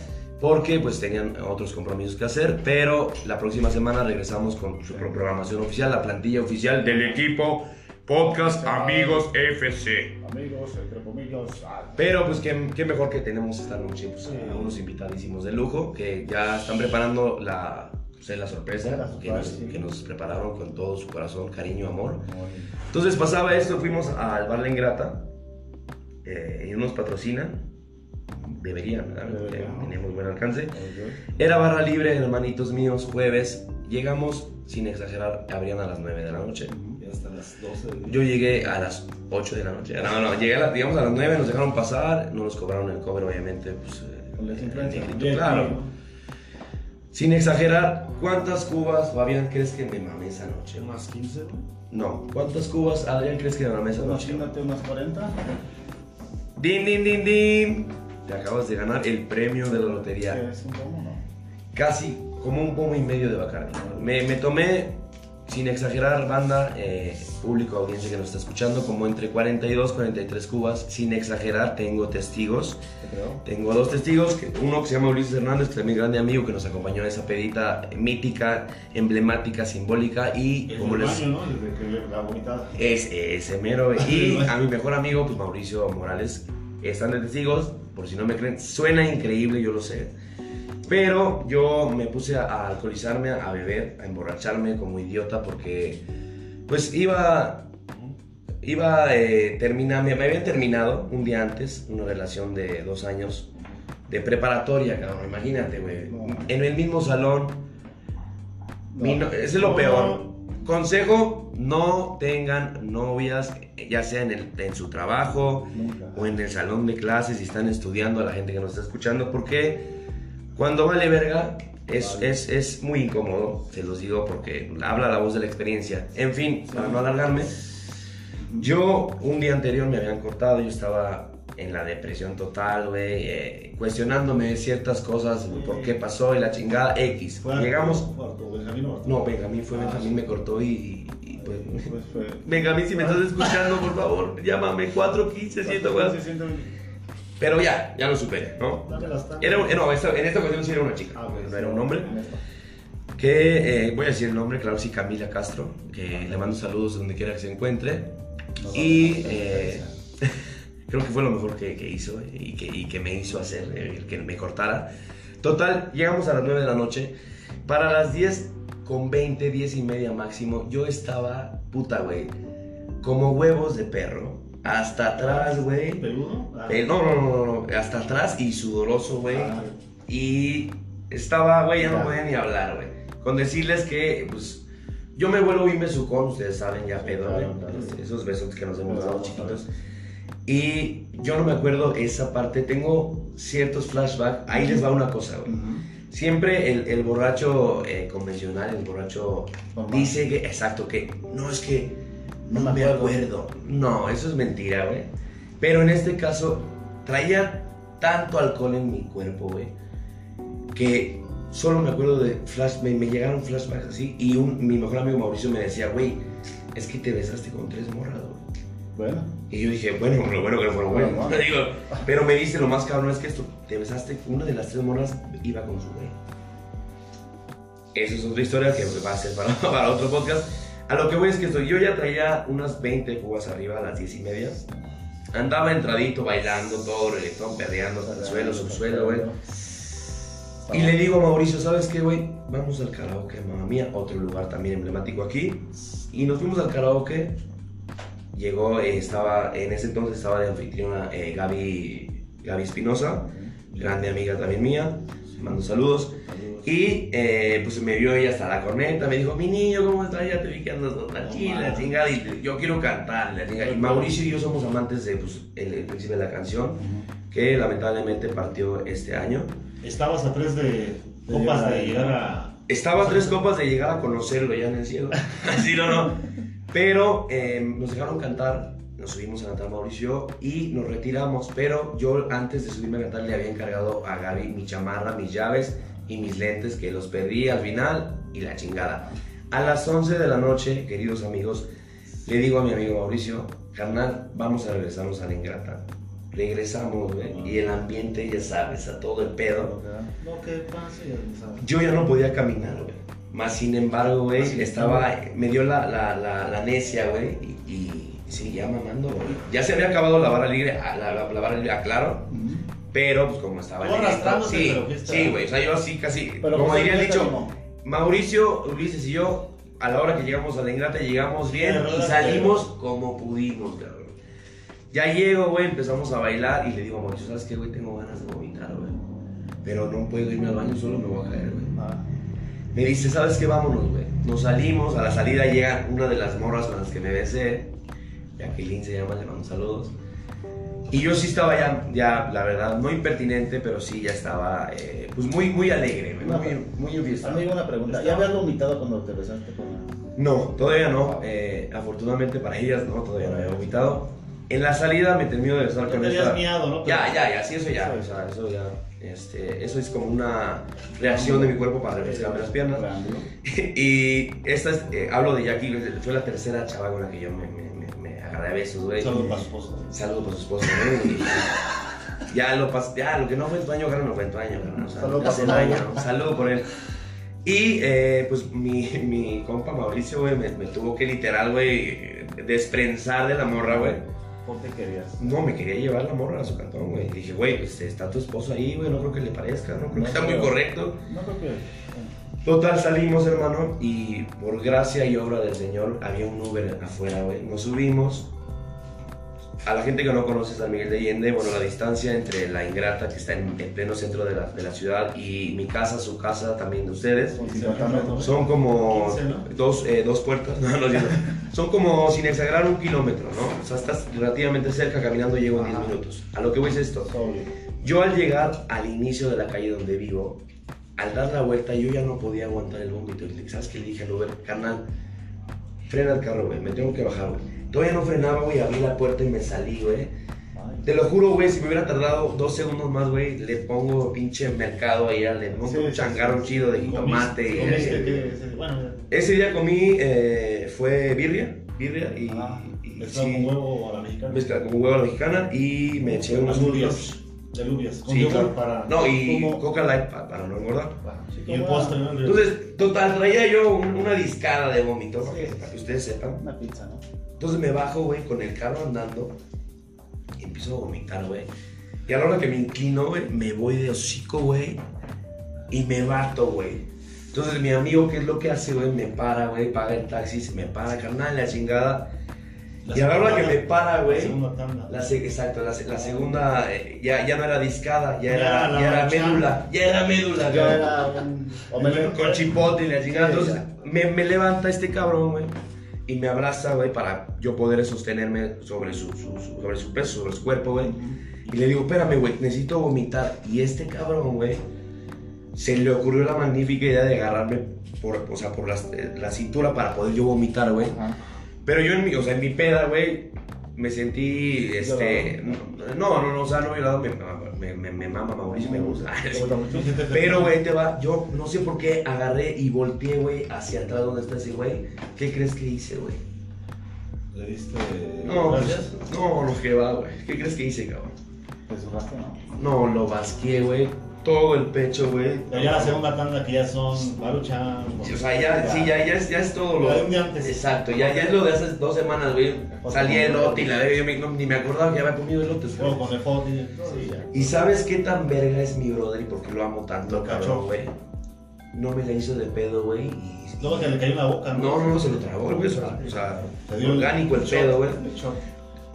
porque pues tenían otros compromisos que hacer, pero la próxima semana regresamos con su pro- programación oficial, la plantilla oficial del equipo Podcast Amigos FC. Amigos, entre comillas. ah, Pero pues qué, qué mejor que tenemos esta noche pues, a unos invitadísimos de lujo que ya están preparando la pues, es la sorpresa La que, sorpresa, nos, sí. que nos prepararon con todo su corazón, cariño, amor. Entonces pasaba esto, fuimos al bar La Ingrata eh, y nos patrocinan. Deberían, ¿verdad? Buen alcance. Era barra libre, hermanitos míos, jueves. Llegamos, sin exagerar, abrían a las 9 de la noche. Y hasta las 12 de Yo llegué a las 8 de la noche. No, no, llegué a la- llegamos a las 9, nos dejaron pasar, no nos cobraron el cobre, obviamente. Pues, eh, las Bien, claro. bien. Sin exagerar, ¿cuántas cubas, Fabián, crees que me mamé esa noche? Unas 15, güey. No, ¿cuántas cubas, Adrián, crees que me mamé esa noche? Imagínate unas 40. Din, din, din, din. Te acabas de ganar el premio de la lotería. Es un pomo, ¿no? Casi como un pomo y medio de Bacardi. Me, me tomé, sin exagerar, banda, eh, público, audiencia que nos está escuchando, como entre 42 43 cubas. Sin exagerar, tengo testigos. Tengo dos testigos, que- uno que se llama Ulises Hernández, que es mi grande amigo que nos acompañó en esa pedita mítica, emblemática, simbólica y El como les... baño, ¿no? Desde que le- la vomitada. Es ese mero. Y [LAUGHS] a mi mejor amigo, pues Mauricio Morales, están de testigos, por si no me creen. Suena increíble, yo lo sé. Pero yo me puse a, alcoholizarme, a beber, a emborracharme como idiota porque pues iba... Iba a terminar, me, me habían terminado un día antes una relación de dos años de preparatoria, cabrón, imagínate, güey. No. En el mismo salón, mi no- ese es lo peor. Consejo, no tengan novias, ya sea en, el- en su trabajo Nunca. o en el salón de clases, si están estudiando, a la gente que nos está escuchando, porque cuando vale verga es, Vale. es, es muy incómodo, se los digo porque habla la voz de la experiencia. En fin, para no alargarme, yo un día anterior me habían cortado, yo estaba en la depresión total, güey, eh, cuestionándome ciertas cosas, por qué pasó y la chingada X. Llegamos... Benjamín o Arturo. No, Benjamín fue, Ah, Benjamín sí. me cortó y, y, pues... Pues fue. Benjamín, si me estás escuchando, por favor, llámame 415, siento, güey. Se siente un- Pero ya, ya lo superé, ¿no? Era un- no, esta- en esta ocasión sí era una chica, Ah, no era un hombre. Que, eh, voy a decir el nombre, claro, sí, Camila Castro, que le mando saludos donde quiera que se encuentre. No, Y no, no, eh, [LAUGHS] creo que fue lo mejor que, que hizo eh, y que, y que me hizo hacer, eh, el que me cortara. Total, llegamos a las 9 de la noche. Para las 10 con 20, 10 y media máximo, yo estaba, puta, güey, como huevos de perro. Hasta atrás, güey. ¿Peludo? Ah. Eh, no, no, no, no, no, hasta atrás y sudoroso, güey. Ah. Y estaba, güey, ya no podía ni hablar, güey. Con decirles que, pues, yo me vuelvo bien besucón, ustedes saben, ya Sí, pedo, claro, güey. claro. Esos besos que nos hemos Claro, dado chiquitos. Y yo no me acuerdo esa parte, tengo ciertos flashbacks. Ahí les va una cosa, güey. Ujú. Siempre el, el borracho eh, convencional, el borracho dice que, exacto, que no es que no, No me me acuerdo. acuerdo. No, eso es mentira, güey. Pero en este caso, traía tanto alcohol en mi cuerpo, güey, que solo me acuerdo de flash, me, me llegaron flashbacks así. Y un, mi mejor amigo Mauricio me decía, güey, es que te besaste con tres morras, güey. Bueno. Y yo dije, bueno, lo bueno que no fueron Bueno, buenos. ¿no? Digo, pero me dice lo más cabrón es que esto, te besaste, una de las tres morras iba con su güey. Eso es otra historia que va a ser para, [LAUGHS] para otro podcast. A lo que voy es que estoy, yo ya traía unas 20 cubas arriba a las 10 y media. Andaba entradito, bailando, todo reggaetón, perreando, hasta el suelo, subsuelo, güey. Y le digo a Mauricio, ¿sabes qué, güey? Vamos al karaoke, mamá mía, otro lugar también emblemático aquí. Y nos fuimos al karaoke. Llegó, eh, estaba, en ese entonces estaba de anfitriona eh, Gaby, Gaby Espinosa, grande amiga también mía. Mando saludos. Y eh, pues me vio ella hasta la corneta, me dijo, mi niño, ¿cómo estás? Ya te vi que andas tranquila, mames. chingada, y yo quiero cantar, la chingada. Y Mauricio y yo somos amantes de, pues, el, el principio de la canción, que lamentablemente partió este año. Estabas a tres de De copas llegar de llegar a. Estaba a tres copas de llegar a conocerlo ya en el cielo. [LAUGHS] Así no, no. Pero eh, nos dejaron cantar, nos subimos a cantar Mauricio y nos retiramos. Pero yo antes de subirme a cantar le había encargado a Gaby mi chamarra, mis llaves y mis lentes que los perdí al final y la chingada. A las 11 de la noche, queridos amigos, le digo a mi amigo Mauricio, carnal, vamos a regresarnos a la ingrata. Regresamos, güey, y el ambiente, ya sabes, a todo el pedo. No, que pase, ya sabes. Yo ya no podía caminar, güey. Más sin embargo, güey, estaba, me dio la, la, la, la necia, güey, y, y seguía mamando, güey. Ya se había acabado la vara libre, ah, la, vara libre, aclaro, pero pues como estaba sí, pero sí, güey, o sea, yo así casi, Pero como diría el ¿qué te dicho? Mauricio, Ulises y yo, a la hora que llegamos a la Ingrata, llegamos bien y salimos como pudimos, cabrón. Ya llego, güey, empezamos a bailar y le digo a Mauricio, ¿sabes qué, güey? Tengo ganas de vomitar, güey. Pero no puedo irme al baño, solo me voy a caer, Me dice, ¿sabes qué? Vámonos, güey. Nos salimos, a la salida llega una de las morras con las que me besé. Jacqueline se llama, le mando saludos. Y yo sí estaba ya, ya, la verdad, no impertinente, pero sí ya estaba, eh, pues muy, muy alegre, muy, pero- muy enfiestado. Amigo, una pregunta. ¿Ya habías vomitado cuando te besaste con No, todavía no. eh, afortunadamente para ellas, no, todavía no había vomitado. En la salida me termino de besar con te esta... miado, ¿no? Ya, ya, ya, sí, eso ya, Sí. o sea, eso ya, este, eso es como una reacción de mi cuerpo para refrescarme las piernas. [LAUGHS] Y esta es, eh, hablo de Jackie, fue la tercera chava con la que yo me, me, me, me agarré a besos, güey. Saludos para su esposo. Saludos para su esposa, güey. Ya lo, pas- ya lo que no fue en tu año, claro, no fue en tu año, carnal, o sea, Saludo hace para un su año, por él. Y eh, pues mi, mi compa Mauricio, güey, me, me tuvo que literal, güey, desprensar de la morra, güey. ¿Por qué querías? No, me quería llevar la morra a su cantón, güey. Dije, güey, pues está tu esposo ahí, güey, no creo que le parezca, no creo No que está muy correcto. No creo que. Total, salimos, hermano, y por gracia y obra del Señor había un Uber afuera, güey. Nos subimos. A la gente que no conoce San Miguel de Allende, bueno, la distancia entre la Ingrata, que está en, en pleno centro de la, de la ciudad, y mi casa, su casa, también de ustedes, Con 50 metros. son como 15, ¿no? dos, eh, dos puertas, [LAUGHS] no, no, son como, sin exagerar, un kilómetro, ¿no? O sea, estás relativamente cerca, caminando llego en 10 Ajá. minutos. A lo que voy es esto. Yo al llegar al inicio de la calle donde vivo, al dar la vuelta yo ya no podía aguantar el vómito. ¿Sabes qué le dije al Uber? Carnal, frena el carro, güey, me tengo que bajar, güey. Todavía no frenaba, güey, abrí la puerta y me salí, güey. Te lo juro, güey, si me hubiera tardado dos segundos más, güey, le pongo pinche mercado ahí, le monto Sí, un sí, changarro sí. chido de jitomate. Comiste- y- comiste que- Bueno, Ese día comí, eh, fue birria, birria y, ah, y mezclado con huevo a la mexicana. mezcla con huevo a la mexicana y me eché unos Alubias. De alubias. Con Sí, claro. para. No, y como- Coca Light pa- para no engordar. Sí, Y el postre, ¿no? Entonces, total, traía yo un- una discada de vómito, ¿no? Sí. para que ustedes sepan. Una pizza, ¿no? Entonces me bajo, güey, con el carro andando y empiezo a vomitar, güey. Y a la hora que me inclino, güey, me voy de hocico, güey, y me bato, güey. Entonces mi amigo, ¿qué es lo que hace, güey? Me para, güey, paga el taxi, se me para, carnal, la chingada. y a la hora que me para, La güey, segunda tanda. la se- exacto, la, la segunda eh, ya, ya no era discada, ya Ya era, la ya era médula, ya era médula, Ya era un. Con chipotle y la chingada. Entonces, me, me levanta este cabrón, güey. Y me abraza, güey, para yo poder sostenerme sobre su, su- su- sobre su peso, sobre su cuerpo, güey. Y le digo, espérame, güey, necesito vomitar. Y este cabrón, güey, se le ocurrió la magnífica idea de agarrarme por, o sea, por eh, la cintura para poder yo vomitar, güey. Pero yo en mi, o sea, en mi peda, güey, me sentí, este, no, no, no, o sea, no violado, me, me, me, me mama Mauricio, me gusta. [LAUGHS] Pero, güey, te va, yo no sé por qué agarré y volteé, güey, hacia atrás donde está ese güey. ¿Qué crees que hice, güey? Le diste. No, gracias. pues, no, no, que va, güey. ¿Qué crees que hice, cabrón? Te ¿no? No, lo basqué, güey. Todo el pecho, güey. Pero ya la segunda tanda que ya son Maruchan. Sí, O sea, ya, sí, ya, ya, es, ya es todo lo. Un día antes. Exacto, ya, ya es lo de hace dos semanas, güey. Salí elote y la verga, yo me- no, ni me acordaba que había comido elotes, güey. Con el foto. Sí, ya. ¿Y sabes qué tan verga es mi brother y por qué lo amo tanto, Lo cabrón, güey? No me la hizo de pedo, güey. y- Luego que le cayó en la boca, No, no, no, se lo tragó, güey. O sea, o sea, Se orgánico el pedo, güey.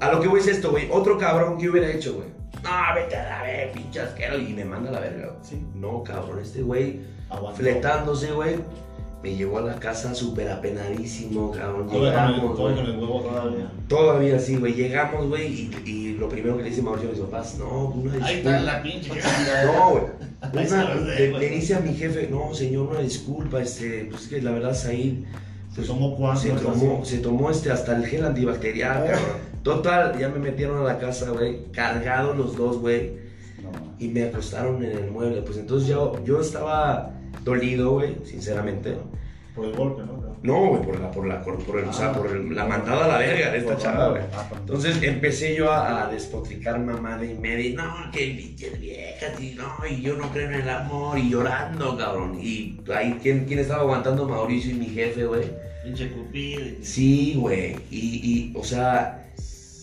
A lo que voy es esto, güey. Otro cabrón, ¿qué hubiera hecho, güey? No, vete a la verga, pinche asquero. Y me manda a la verga. Sí. No, cabrón, este güey, Aguantó. fletándose, güey. Me llevó a la casa súper apenadísimo, cabrón. Todavía con el- Llegamos, con el huevo todavía. Todavía sí, güey. Llegamos, güey. Y, y lo primero que le dice Mauricio a mis papás, no, una disculpa. Ahí está la pinche. [LAUGHS] No, güey. Le, dice a mi jefe, no, señor, una disculpa, este, pues es que la verdad Said Se tomó cuánto. se tomó, se tomó este hasta el gel antibacterial, Ah. cabrón. Total, ya me metieron a la casa, güey, cargados los dos, güey, No, y me acostaron en el mueble. Pues entonces yo, yo estaba dolido, güey, sinceramente. Por el golpe, ¿no? No, güey, por la, por la, por, por el- o sea, Ah. por el- la mandada a la verga de esta chava, güey. ah. Entonces empecé yo a, a despotricar mamada y media, no, que pinches viejas, y no, y yo no creo en el amor, y llorando, cabrón. Y ahí, ¿quién, quién estaba aguantando? Mauricio y mi jefe, güey. Pinche cupido. Sí, güey. Y, y, o sea,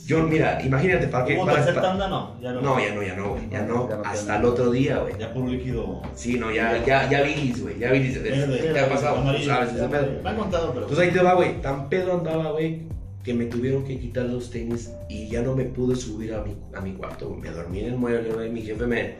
Yo, mira, imagínate, ¿para qué? ¿Hubo para- tercer tanda? No, ya no. No, ya no, ya no, güey. Ya no, Ya no hasta tiene. el otro día, güey. Ya puro líquido. Sí, no, ya, ya, ya bilis, güey. Ya bilis. ¿Qué ha pasado? amarillo. ¿Sabes ese pedo? Me han contado, pero. Entonces ahí te va, güey. Tan pedo andaba, güey, que me tuvieron que quitar los tenis y ya no me pude subir a mi, a mi cuarto. güey. Me dormí en el mueble, güey. Mi jefe me,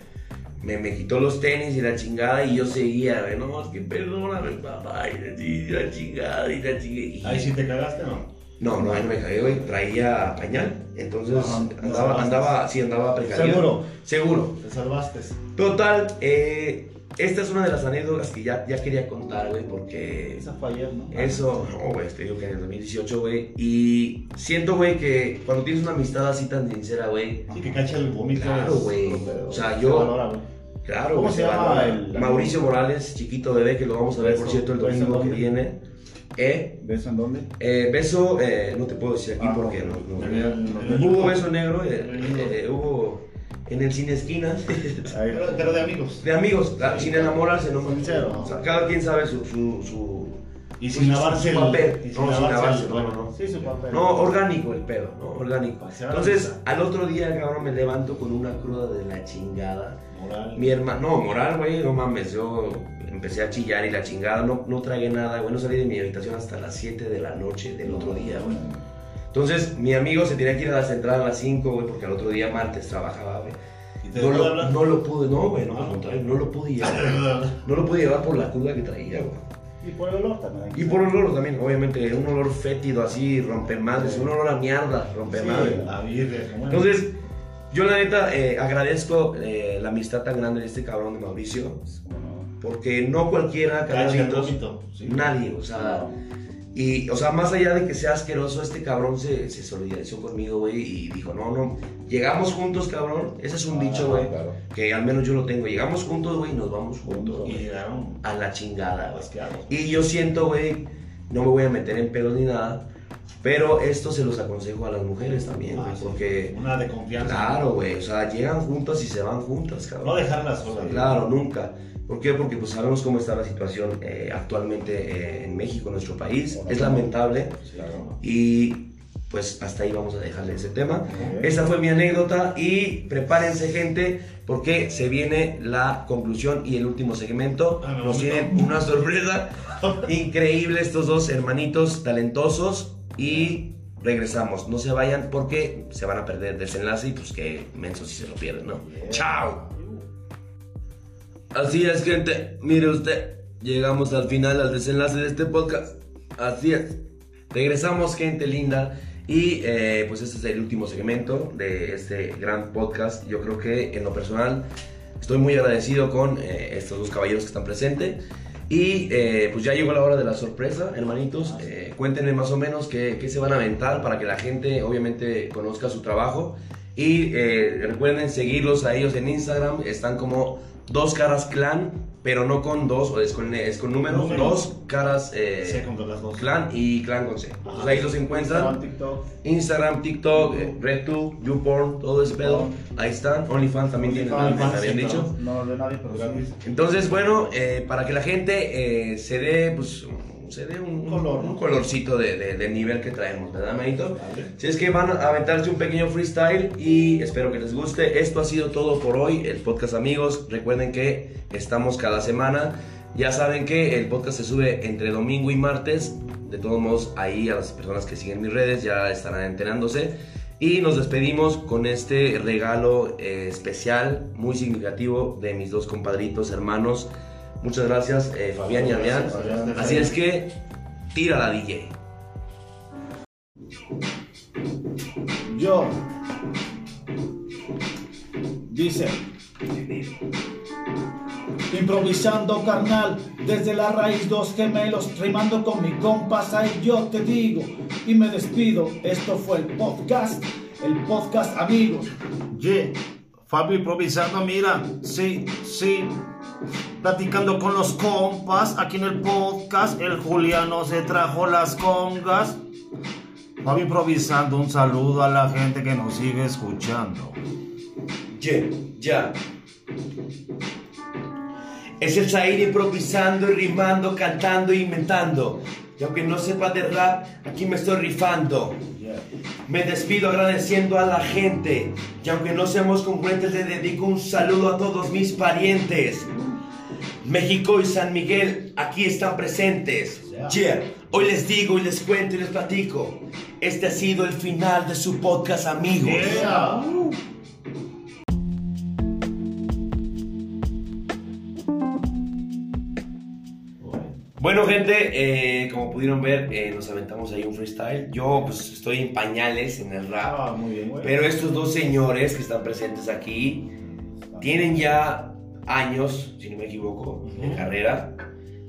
me, me quitó los tenis y la chingada y yo seguía, güey. No, es que perdóname, papá. Y la, y la chingada y la chingada. Y- Ahí sí te cagaste, ¿no? No, no, ahí no me cagué, güey. Traía pañal. Entonces Ajá, andaba, andaba, sí, andaba precavido. Seguro. Seguro. Te salvaste. Total, eh, esta es una de las anécdotas que ya, ya quería contar, güey, porque Esa fue ayer, ¿no? eso, no, güey, te digo que en el 2018, güey, y siento, güey, que cuando tienes una amistad así tan sincera, güey, Sí, que cacha el vómito. claro, güey, o sea, Se yo, valora, güey. claro, ¿Cómo se llama el- Mauricio Morales, chiquito bebé, que lo vamos a ver, por cierto, el domingo que viene, eh, ¿Beso en dónde? eh, beso, eh, no te puedo decir aquí Ah, porque no, hubo beso negro, eh, eh, hubo en el cine esquinas. Pero, pero de amigos. de amigos, la- sin enamorarse, ¿no? Sincero. O sea, cada quien sabe su, su, su, Y sin lavarse su el- papel. y No, sin lavarse no, no, no. Sí, su papel. No, orgánico el pedo, ¿no? Orgánico. Entonces, al otro día, cabrón, me levanto con una cruda de la chingada. Moral. Mi hermano, no, moral, güey, no mames, yo empecé a chillar y la chingada, no, no tragué nada, güey, no salí de mi habitación hasta las 7 de la noche del otro día, güey. Entonces, mi amigo se tenía que ir a la central a las 5, güey, porque al otro día martes trabajaba, güey. ¿Y te No lo, no lo pude, no, güey, no, al contrario, no lo pude llevar. [LAUGHS] No lo pude llevar por la cruda que traía, güey. Y por el olor también. Y por olor también, obviamente, un olor fétido así, rompe madres, un olor a mierda, rompe madres. La. Entonces, yo la neta eh, agradezco eh, la amistad tan grande de este cabrón de Mauricio. Porque no cualquiera, sí. nadie, o sea, y, o sea, más allá de que sea asqueroso, este cabrón se, se solidarizó conmigo, güey, y dijo, no, no, llegamos juntos, cabrón, ese es un Ah, dicho, güey, claro. que al menos yo lo tengo, llegamos juntos, güey, y nos vamos juntos, Y llegaron a la chingada, güey. Y yo siento, güey, no me voy a meter en pedos ni nada, pero esto se los aconsejo a las mujeres también, güey, Ah, sí. porque, Una de confianza. claro, güey, o sea, llegan juntas y se van juntas, cabrón. No dejarlas solas. Claro, nunca. ¿Por qué? Porque pues sabemos cómo está la situación eh, actualmente eh, en México, en nuestro país. Es lamentable Claro. y pues hasta ahí vamos a dejarle ese tema. Esa fue mi anécdota y prepárense gente porque se viene la conclusión y el último segmento. Ah, Nos tienen una sorpresa increíble estos dos hermanitos talentosos y regresamos. No se vayan porque se van a perder desenlace y pues que mensos si se lo pierden, ¿no? ¡Chao! Así es, gente. Mire usted, llegamos al final, al desenlace de este podcast. Así es. Regresamos, gente linda. Y eh, pues este es el último segmento de este gran podcast. Yo creo que en lo personal estoy muy agradecido con eh, estos dos caballeros que están presentes. Y eh, pues ya llegó la hora de la sorpresa, hermanitos. Cuéntenme más o menos qué, qué se van a aventar para que la gente obviamente conozca su trabajo. Y recuerden seguirlos a ellos en Instagram. Están como Dos Caras Clan, pero no con dos, o es con, es con números. Número. Dos Caras eh, las dos. Clan y Clan con C. Entonces ahí los encuentran. Instagram, TikTok. Instagram, TikTok, eh, RedTube, YouPorn, todo ese pedo. Ahí están. OnlyFans también tienen, OnlyFans, me habían dicho. No de nadie, pero gratis. Entonces, bueno, eh, para que la gente eh, se dé, pues, se dé un, Color, un colorcito de, de- del nivel que traemos, ¿verdad, manito? Vale. Si es que van a aventarse un pequeño freestyle y espero que les guste. Esto ha sido todo por hoy, el podcast amigos. Recuerden que estamos cada semana. Ya saben que el podcast se sube entre domingo y martes. De todos modos, ahí a las personas que siguen mis redes ya estarán enterándose. Y nos despedimos con este regalo eh, especial, muy significativo de mis dos compadritos, hermanos. Muchas gracias, eh, Fabián y Adrián. Así es que, tira la DJ. Yo. Dice. Improvisando carnal, desde la raíz dos gemelos, rimando con mi compás, ahí yo te digo y me despido. Esto fue el podcast, el podcast amigos. Ye, Fabio improvisando, mira, sí, sí. Platicando con los compas aquí en el podcast. El Juliano se trajo las congas. Fabio improvisando, un saludo a la gente que nos sigue escuchando. Ya, ya. Es el Zaire improvisando, rimando, cantando, inventando. Y aunque no sepa de rap, aquí me estoy rifando. Me despido agradeciendo a la gente. Y aunque no seamos congruentes, le dedico un saludo a todos mis parientes. México y San Miguel aquí están presentes. Yeah. Hoy les digo y les cuento y les platico. Este ha sido el final de su podcast, amigos. Bueno, gente, eh, como pudieron ver, eh, nos aventamos ahí un freestyle. Yo, pues, estoy en pañales en el rap. Ah, muy bien. Pero estos dos señores que están presentes aquí tienen ya años, si no me equivoco, de carrera.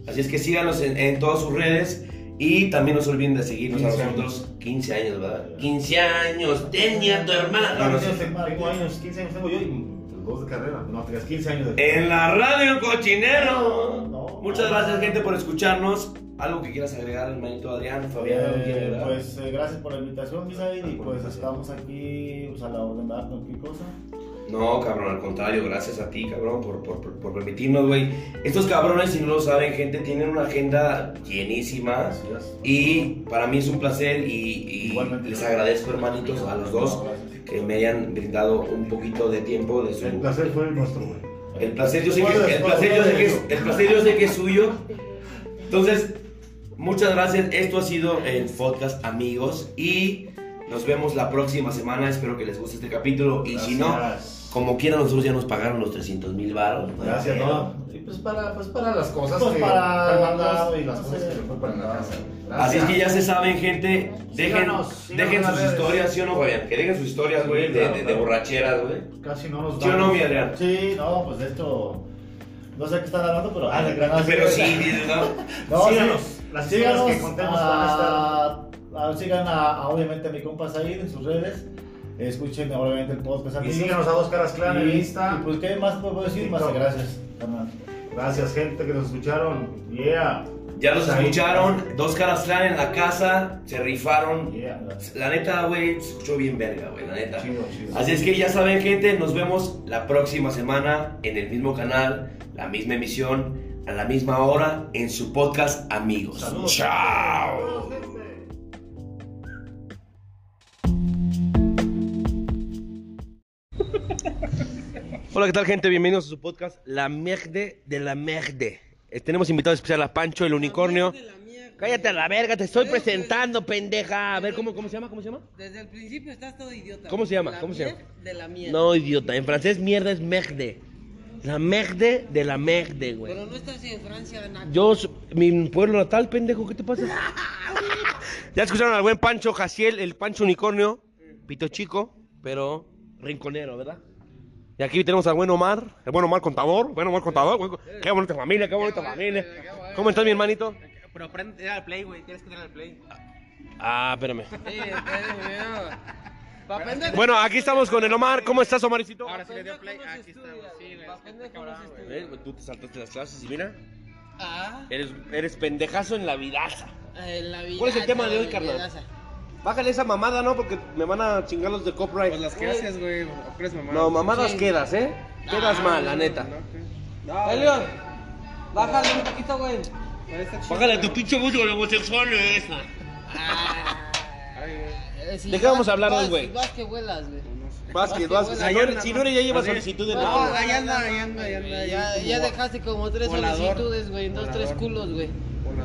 Así es que síganos en, en todas sus redes y también no se olviden de seguirnos a 15 nosotros. 15 años, ¿verdad? 15 años, tenía tu hermana. No, no. Tengo años, 15 años tengo yo y dos de carrera. No, tengas 15 años de En la radio cochinero. No. Muchas gracias, gente, por escucharnos. Algo que quieras agregar, hermanito Adrián, Fabián, ¿algo quiere Eh, pues eh, gracias por la invitación, Misael, y pues estamos aquí pues, a la orden de cualquier cosa. No, cabrón, al contrario, gracias a ti, cabrón, por, por, por, por permitirnos, güey. Estos cabrones, si no lo saben, gente, tienen una agenda llenísima. Y para mí es un placer y, les agradezco, hermanitos, a los dos que me hayan brindado un poquito de tiempo de su... El placer fue nuestro, güey. El placer yo sé que, el placer yo sé que, es, el placer yo sé que es suyo. Entonces, muchas gracias. Esto ha sido el podcast, amigos. Y nos vemos la próxima semana. Espero que les guste este capítulo. Y si no. Como quiera, nosotros ya nos pagaron los 300 mil baros. Gracias, ¿no? Y pues para, pues para las cosas Pues que para- han mandado y las no cosas sé, que le fue para la casa. Así es que ya se saben, gente. Dejen, Síganos, síganos dejen sus redes. historias, ¿sí o no, Fabián? Que dejen sus historias, Sí, güey, de, claro, de- de claro. borracheras, güey. Casi no nos ¿Sí o no, mi Adrián? Sí, no, pues de hecho, no sé qué están hablando, pero... Ah, de no, verdad, Pero sí, No, [LAUGHS] ¿no? Síganos. sí. Las historias Síganos que contemos van a a, a- sigan a, a, obviamente a mi compa Said en sus redes. Escuchen obviamente el podcast Y síganos a Dos Caras Clan en Y- Insta. Y pues, ¿qué más puedo decir? Más gracias. Gracias, gente que nos escucharon. Yeah. Ya los Ahí. escucharon. Dos caras clan en la casa. Se rifaron. Yeah. La neta, güey, se escuchó bien verga, güey, la neta. Chido, chido. Así es que ya saben, gente, nos vemos la próxima semana en el mismo canal, la misma emisión, a la misma hora, en su podcast, amigos. Saludos. Chao. Hola, ¿qué tal, gente? Bienvenidos a su podcast, La Merde de la Merde. Eh, tenemos invitado especial a Pancho, el unicornio. Cállate a la verga, te estoy presentando, pendeja. A ver, ¿cómo, cómo se llama? ¿Cómo se llama? Desde el principio estás todo idiota. ¿Cómo se llama? La ¿Cómo se llama? De la mierda. No, idiota. En francés, mierda es merde. La merde de la merde, güey. Pero no estás en Francia, nada. Yo, mi pueblo natal, pendejo, ¿qué te pasa? [LAUGHS] ya escucharon al buen Pancho Jaciel, el Pancho Unicornio. Pito chico, pero rinconero, ¿verdad? Y aquí tenemos al buen Omar, el buen Omar contador, buen Omar contador. buen- Qué bonita familia, qué bonita familia. ¿Cómo estás, mi hermanito? Pero prende al play, güey. Tienes que tener al play. Ah, espérame. Bueno, aquí estamos con el Omar. ¿Cómo estás, Omaricito? Ahora sí le dio play. Aquí estamos. Sí, güey. Tú te saltaste las clases y mira, Ah, eres, eres pendejazo en la vidaza. eh, la vida. ¿Cuál es el tema de hoy, carnal? Bájale esa mamada, ¿no? Porque me van a chingar los de copyright. Pues las que haces, güey, crees. No, mamadas Sí. quedas, ¿eh? Quedas Ah, mal, la neta. No, Elion, bájale un poquito, güey. pero está chido, Bájale güey. tu pinche músico de homosexuales. [LAUGHS] Ay, güey. ¿De qué vamos a hablar hoy, güey? Vas que vuelas, güey. Vuelas. Señor, si Nuri ya lleva solicitud de No, trabajo. ahí anda, ahí anda, ahí anda. ahí Ya, como ya vo- dejaste como tres volador. solicitudes, güey. Dos, tres culos, güey.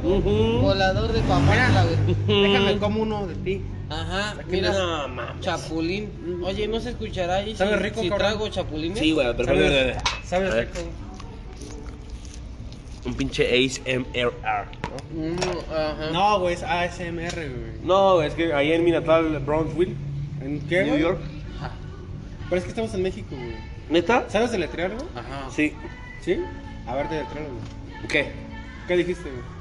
Volador. De papá, güey. Déjame como uno de ti. Ajá, mira. No. Chapulín. Oye, ¿no se escuchará ahí Sabe si, rico, si trago chapulines? Sí, güey, pero ¿Sabes? ¿Sabes rico? Un pinche ASMR. Mm, ajá. No, güey, es ASMR, güey. No, es que ahí en mi natal Brownsville, ¿En qué, New güey? York. Pero es que estamos en México, güey. ¿Neta? ¿Sabes deletrearlo? Ajá. Sí. ¿Sí? A ver, deletrearlo, güey. ¿Qué? ¿Qué dijiste, güey?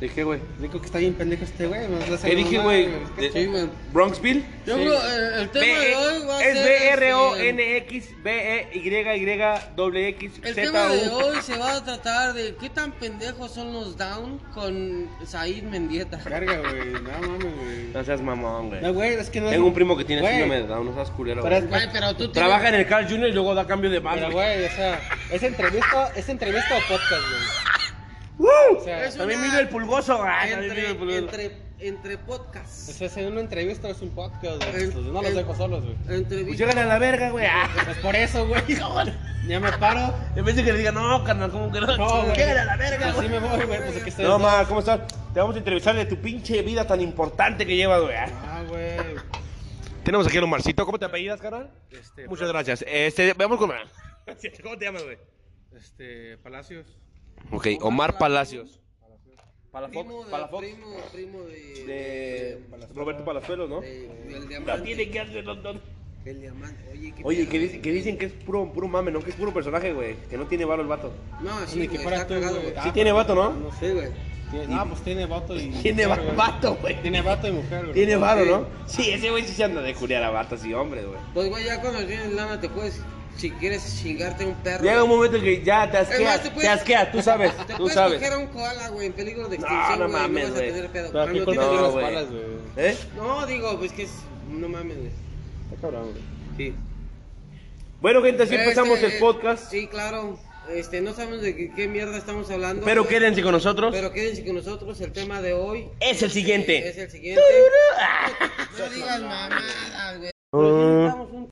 Dije, güey. Digo que está bien pendejo este güey. ¿Qué dije, güey? ¿Qué- Sí, güey. Bronxville. Yo creo eh, el tema de hoy va a es ser. B R O este, N X B E Y Y W X El Z tema de hoy se va a tratar de qué tan pendejos son los down con Said Mendieta. Verga, güey. No mames, güey. No seas mamón, güey. No, güey, es que no es- Tengo un primo que tiene síndrome de Down, no seas culero. Pero güey. es- pero tú Trabaja en el Carl Jr. y luego da cambio de Pero, banda. güey, o sea, ¿es entrevista, ¿es entrevista o podcast, güey? O sea, Es También una- vino el pulgoso. ah, Entre, vino el pulgoso. entre, entre podcasts. o sea, es una entrevista o es un podcast, güey. Pues no los dejo solos, güey. Pues llegan a la verga, güey. Ah. Pues por eso, güey. [LAUGHS] Ya me paro. En vez de que le digan, no, carnal, ¿cómo que no? No, güey. Llegan a la verga, Así me voy, güey. Pues aquí estoy. No, ma, ¿cómo estás? Te vamos a entrevistar de tu pinche vida tan importante que llevas, güey. Ah, güey. Tenemos aquí a Omarcito. ¿Cómo te apellidas, carnal? Este, Muchas gracias. Este, veamos con... [LAUGHS] ¿Cómo te llamas, güey? Este, Palacios. Ok, Omar Palacios. Primo, de, Palafox. primo, primo de, De Roberto Palazuelos, ¿no? de- del diamante. tiene que hacer, no, no. El diamante. Oye, qué Oye, pedo, que, dice- güey. que dicen que es puro, puro mame, ¿no? Que es puro personaje, güey. Que no tiene varo el vato. No, sí, Ni que güey, fuera está tú, cagado, güey. güey. Sí tiene vato, ¿no? No Sí, güey. Tiene- No, pues tiene vato y. [LAUGHS] Tiene mujer, güey. vato, güey. Tiene vato y mujer, güey. Tiene varo, Sí. ¿no? Sí, ese güey sí se anda de culiar a vatos y hombres, güey. Pues, güey, ya cuando tienes lana te puedes, si quieres chingarte un perro. Llega un momento en que ya te asquea, más, te te puedes- asquea, tú sabes, [LAUGHS] Te tú puedes sabes. coger a un koala, güey, en peligro de No, extinción, no güey, mames, vas a güey. tener pedo. Pero Cuando ¿qué culpa tienes- tiene No, las güey. palas, güey? ¿Eh? No, digo, pues que es... No mames, güey. Está cabrón, güey. Sí. Bueno, gente, así Este, empezamos el podcast. Sí, claro. Este, no sabemos de qué, qué mierda estamos hablando. Pero güey. quédense con nosotros. Pero quédense con nosotros. El tema de hoy Es el siguiente. es el siguiente. [LAUGHS] No digas mamadas, güey.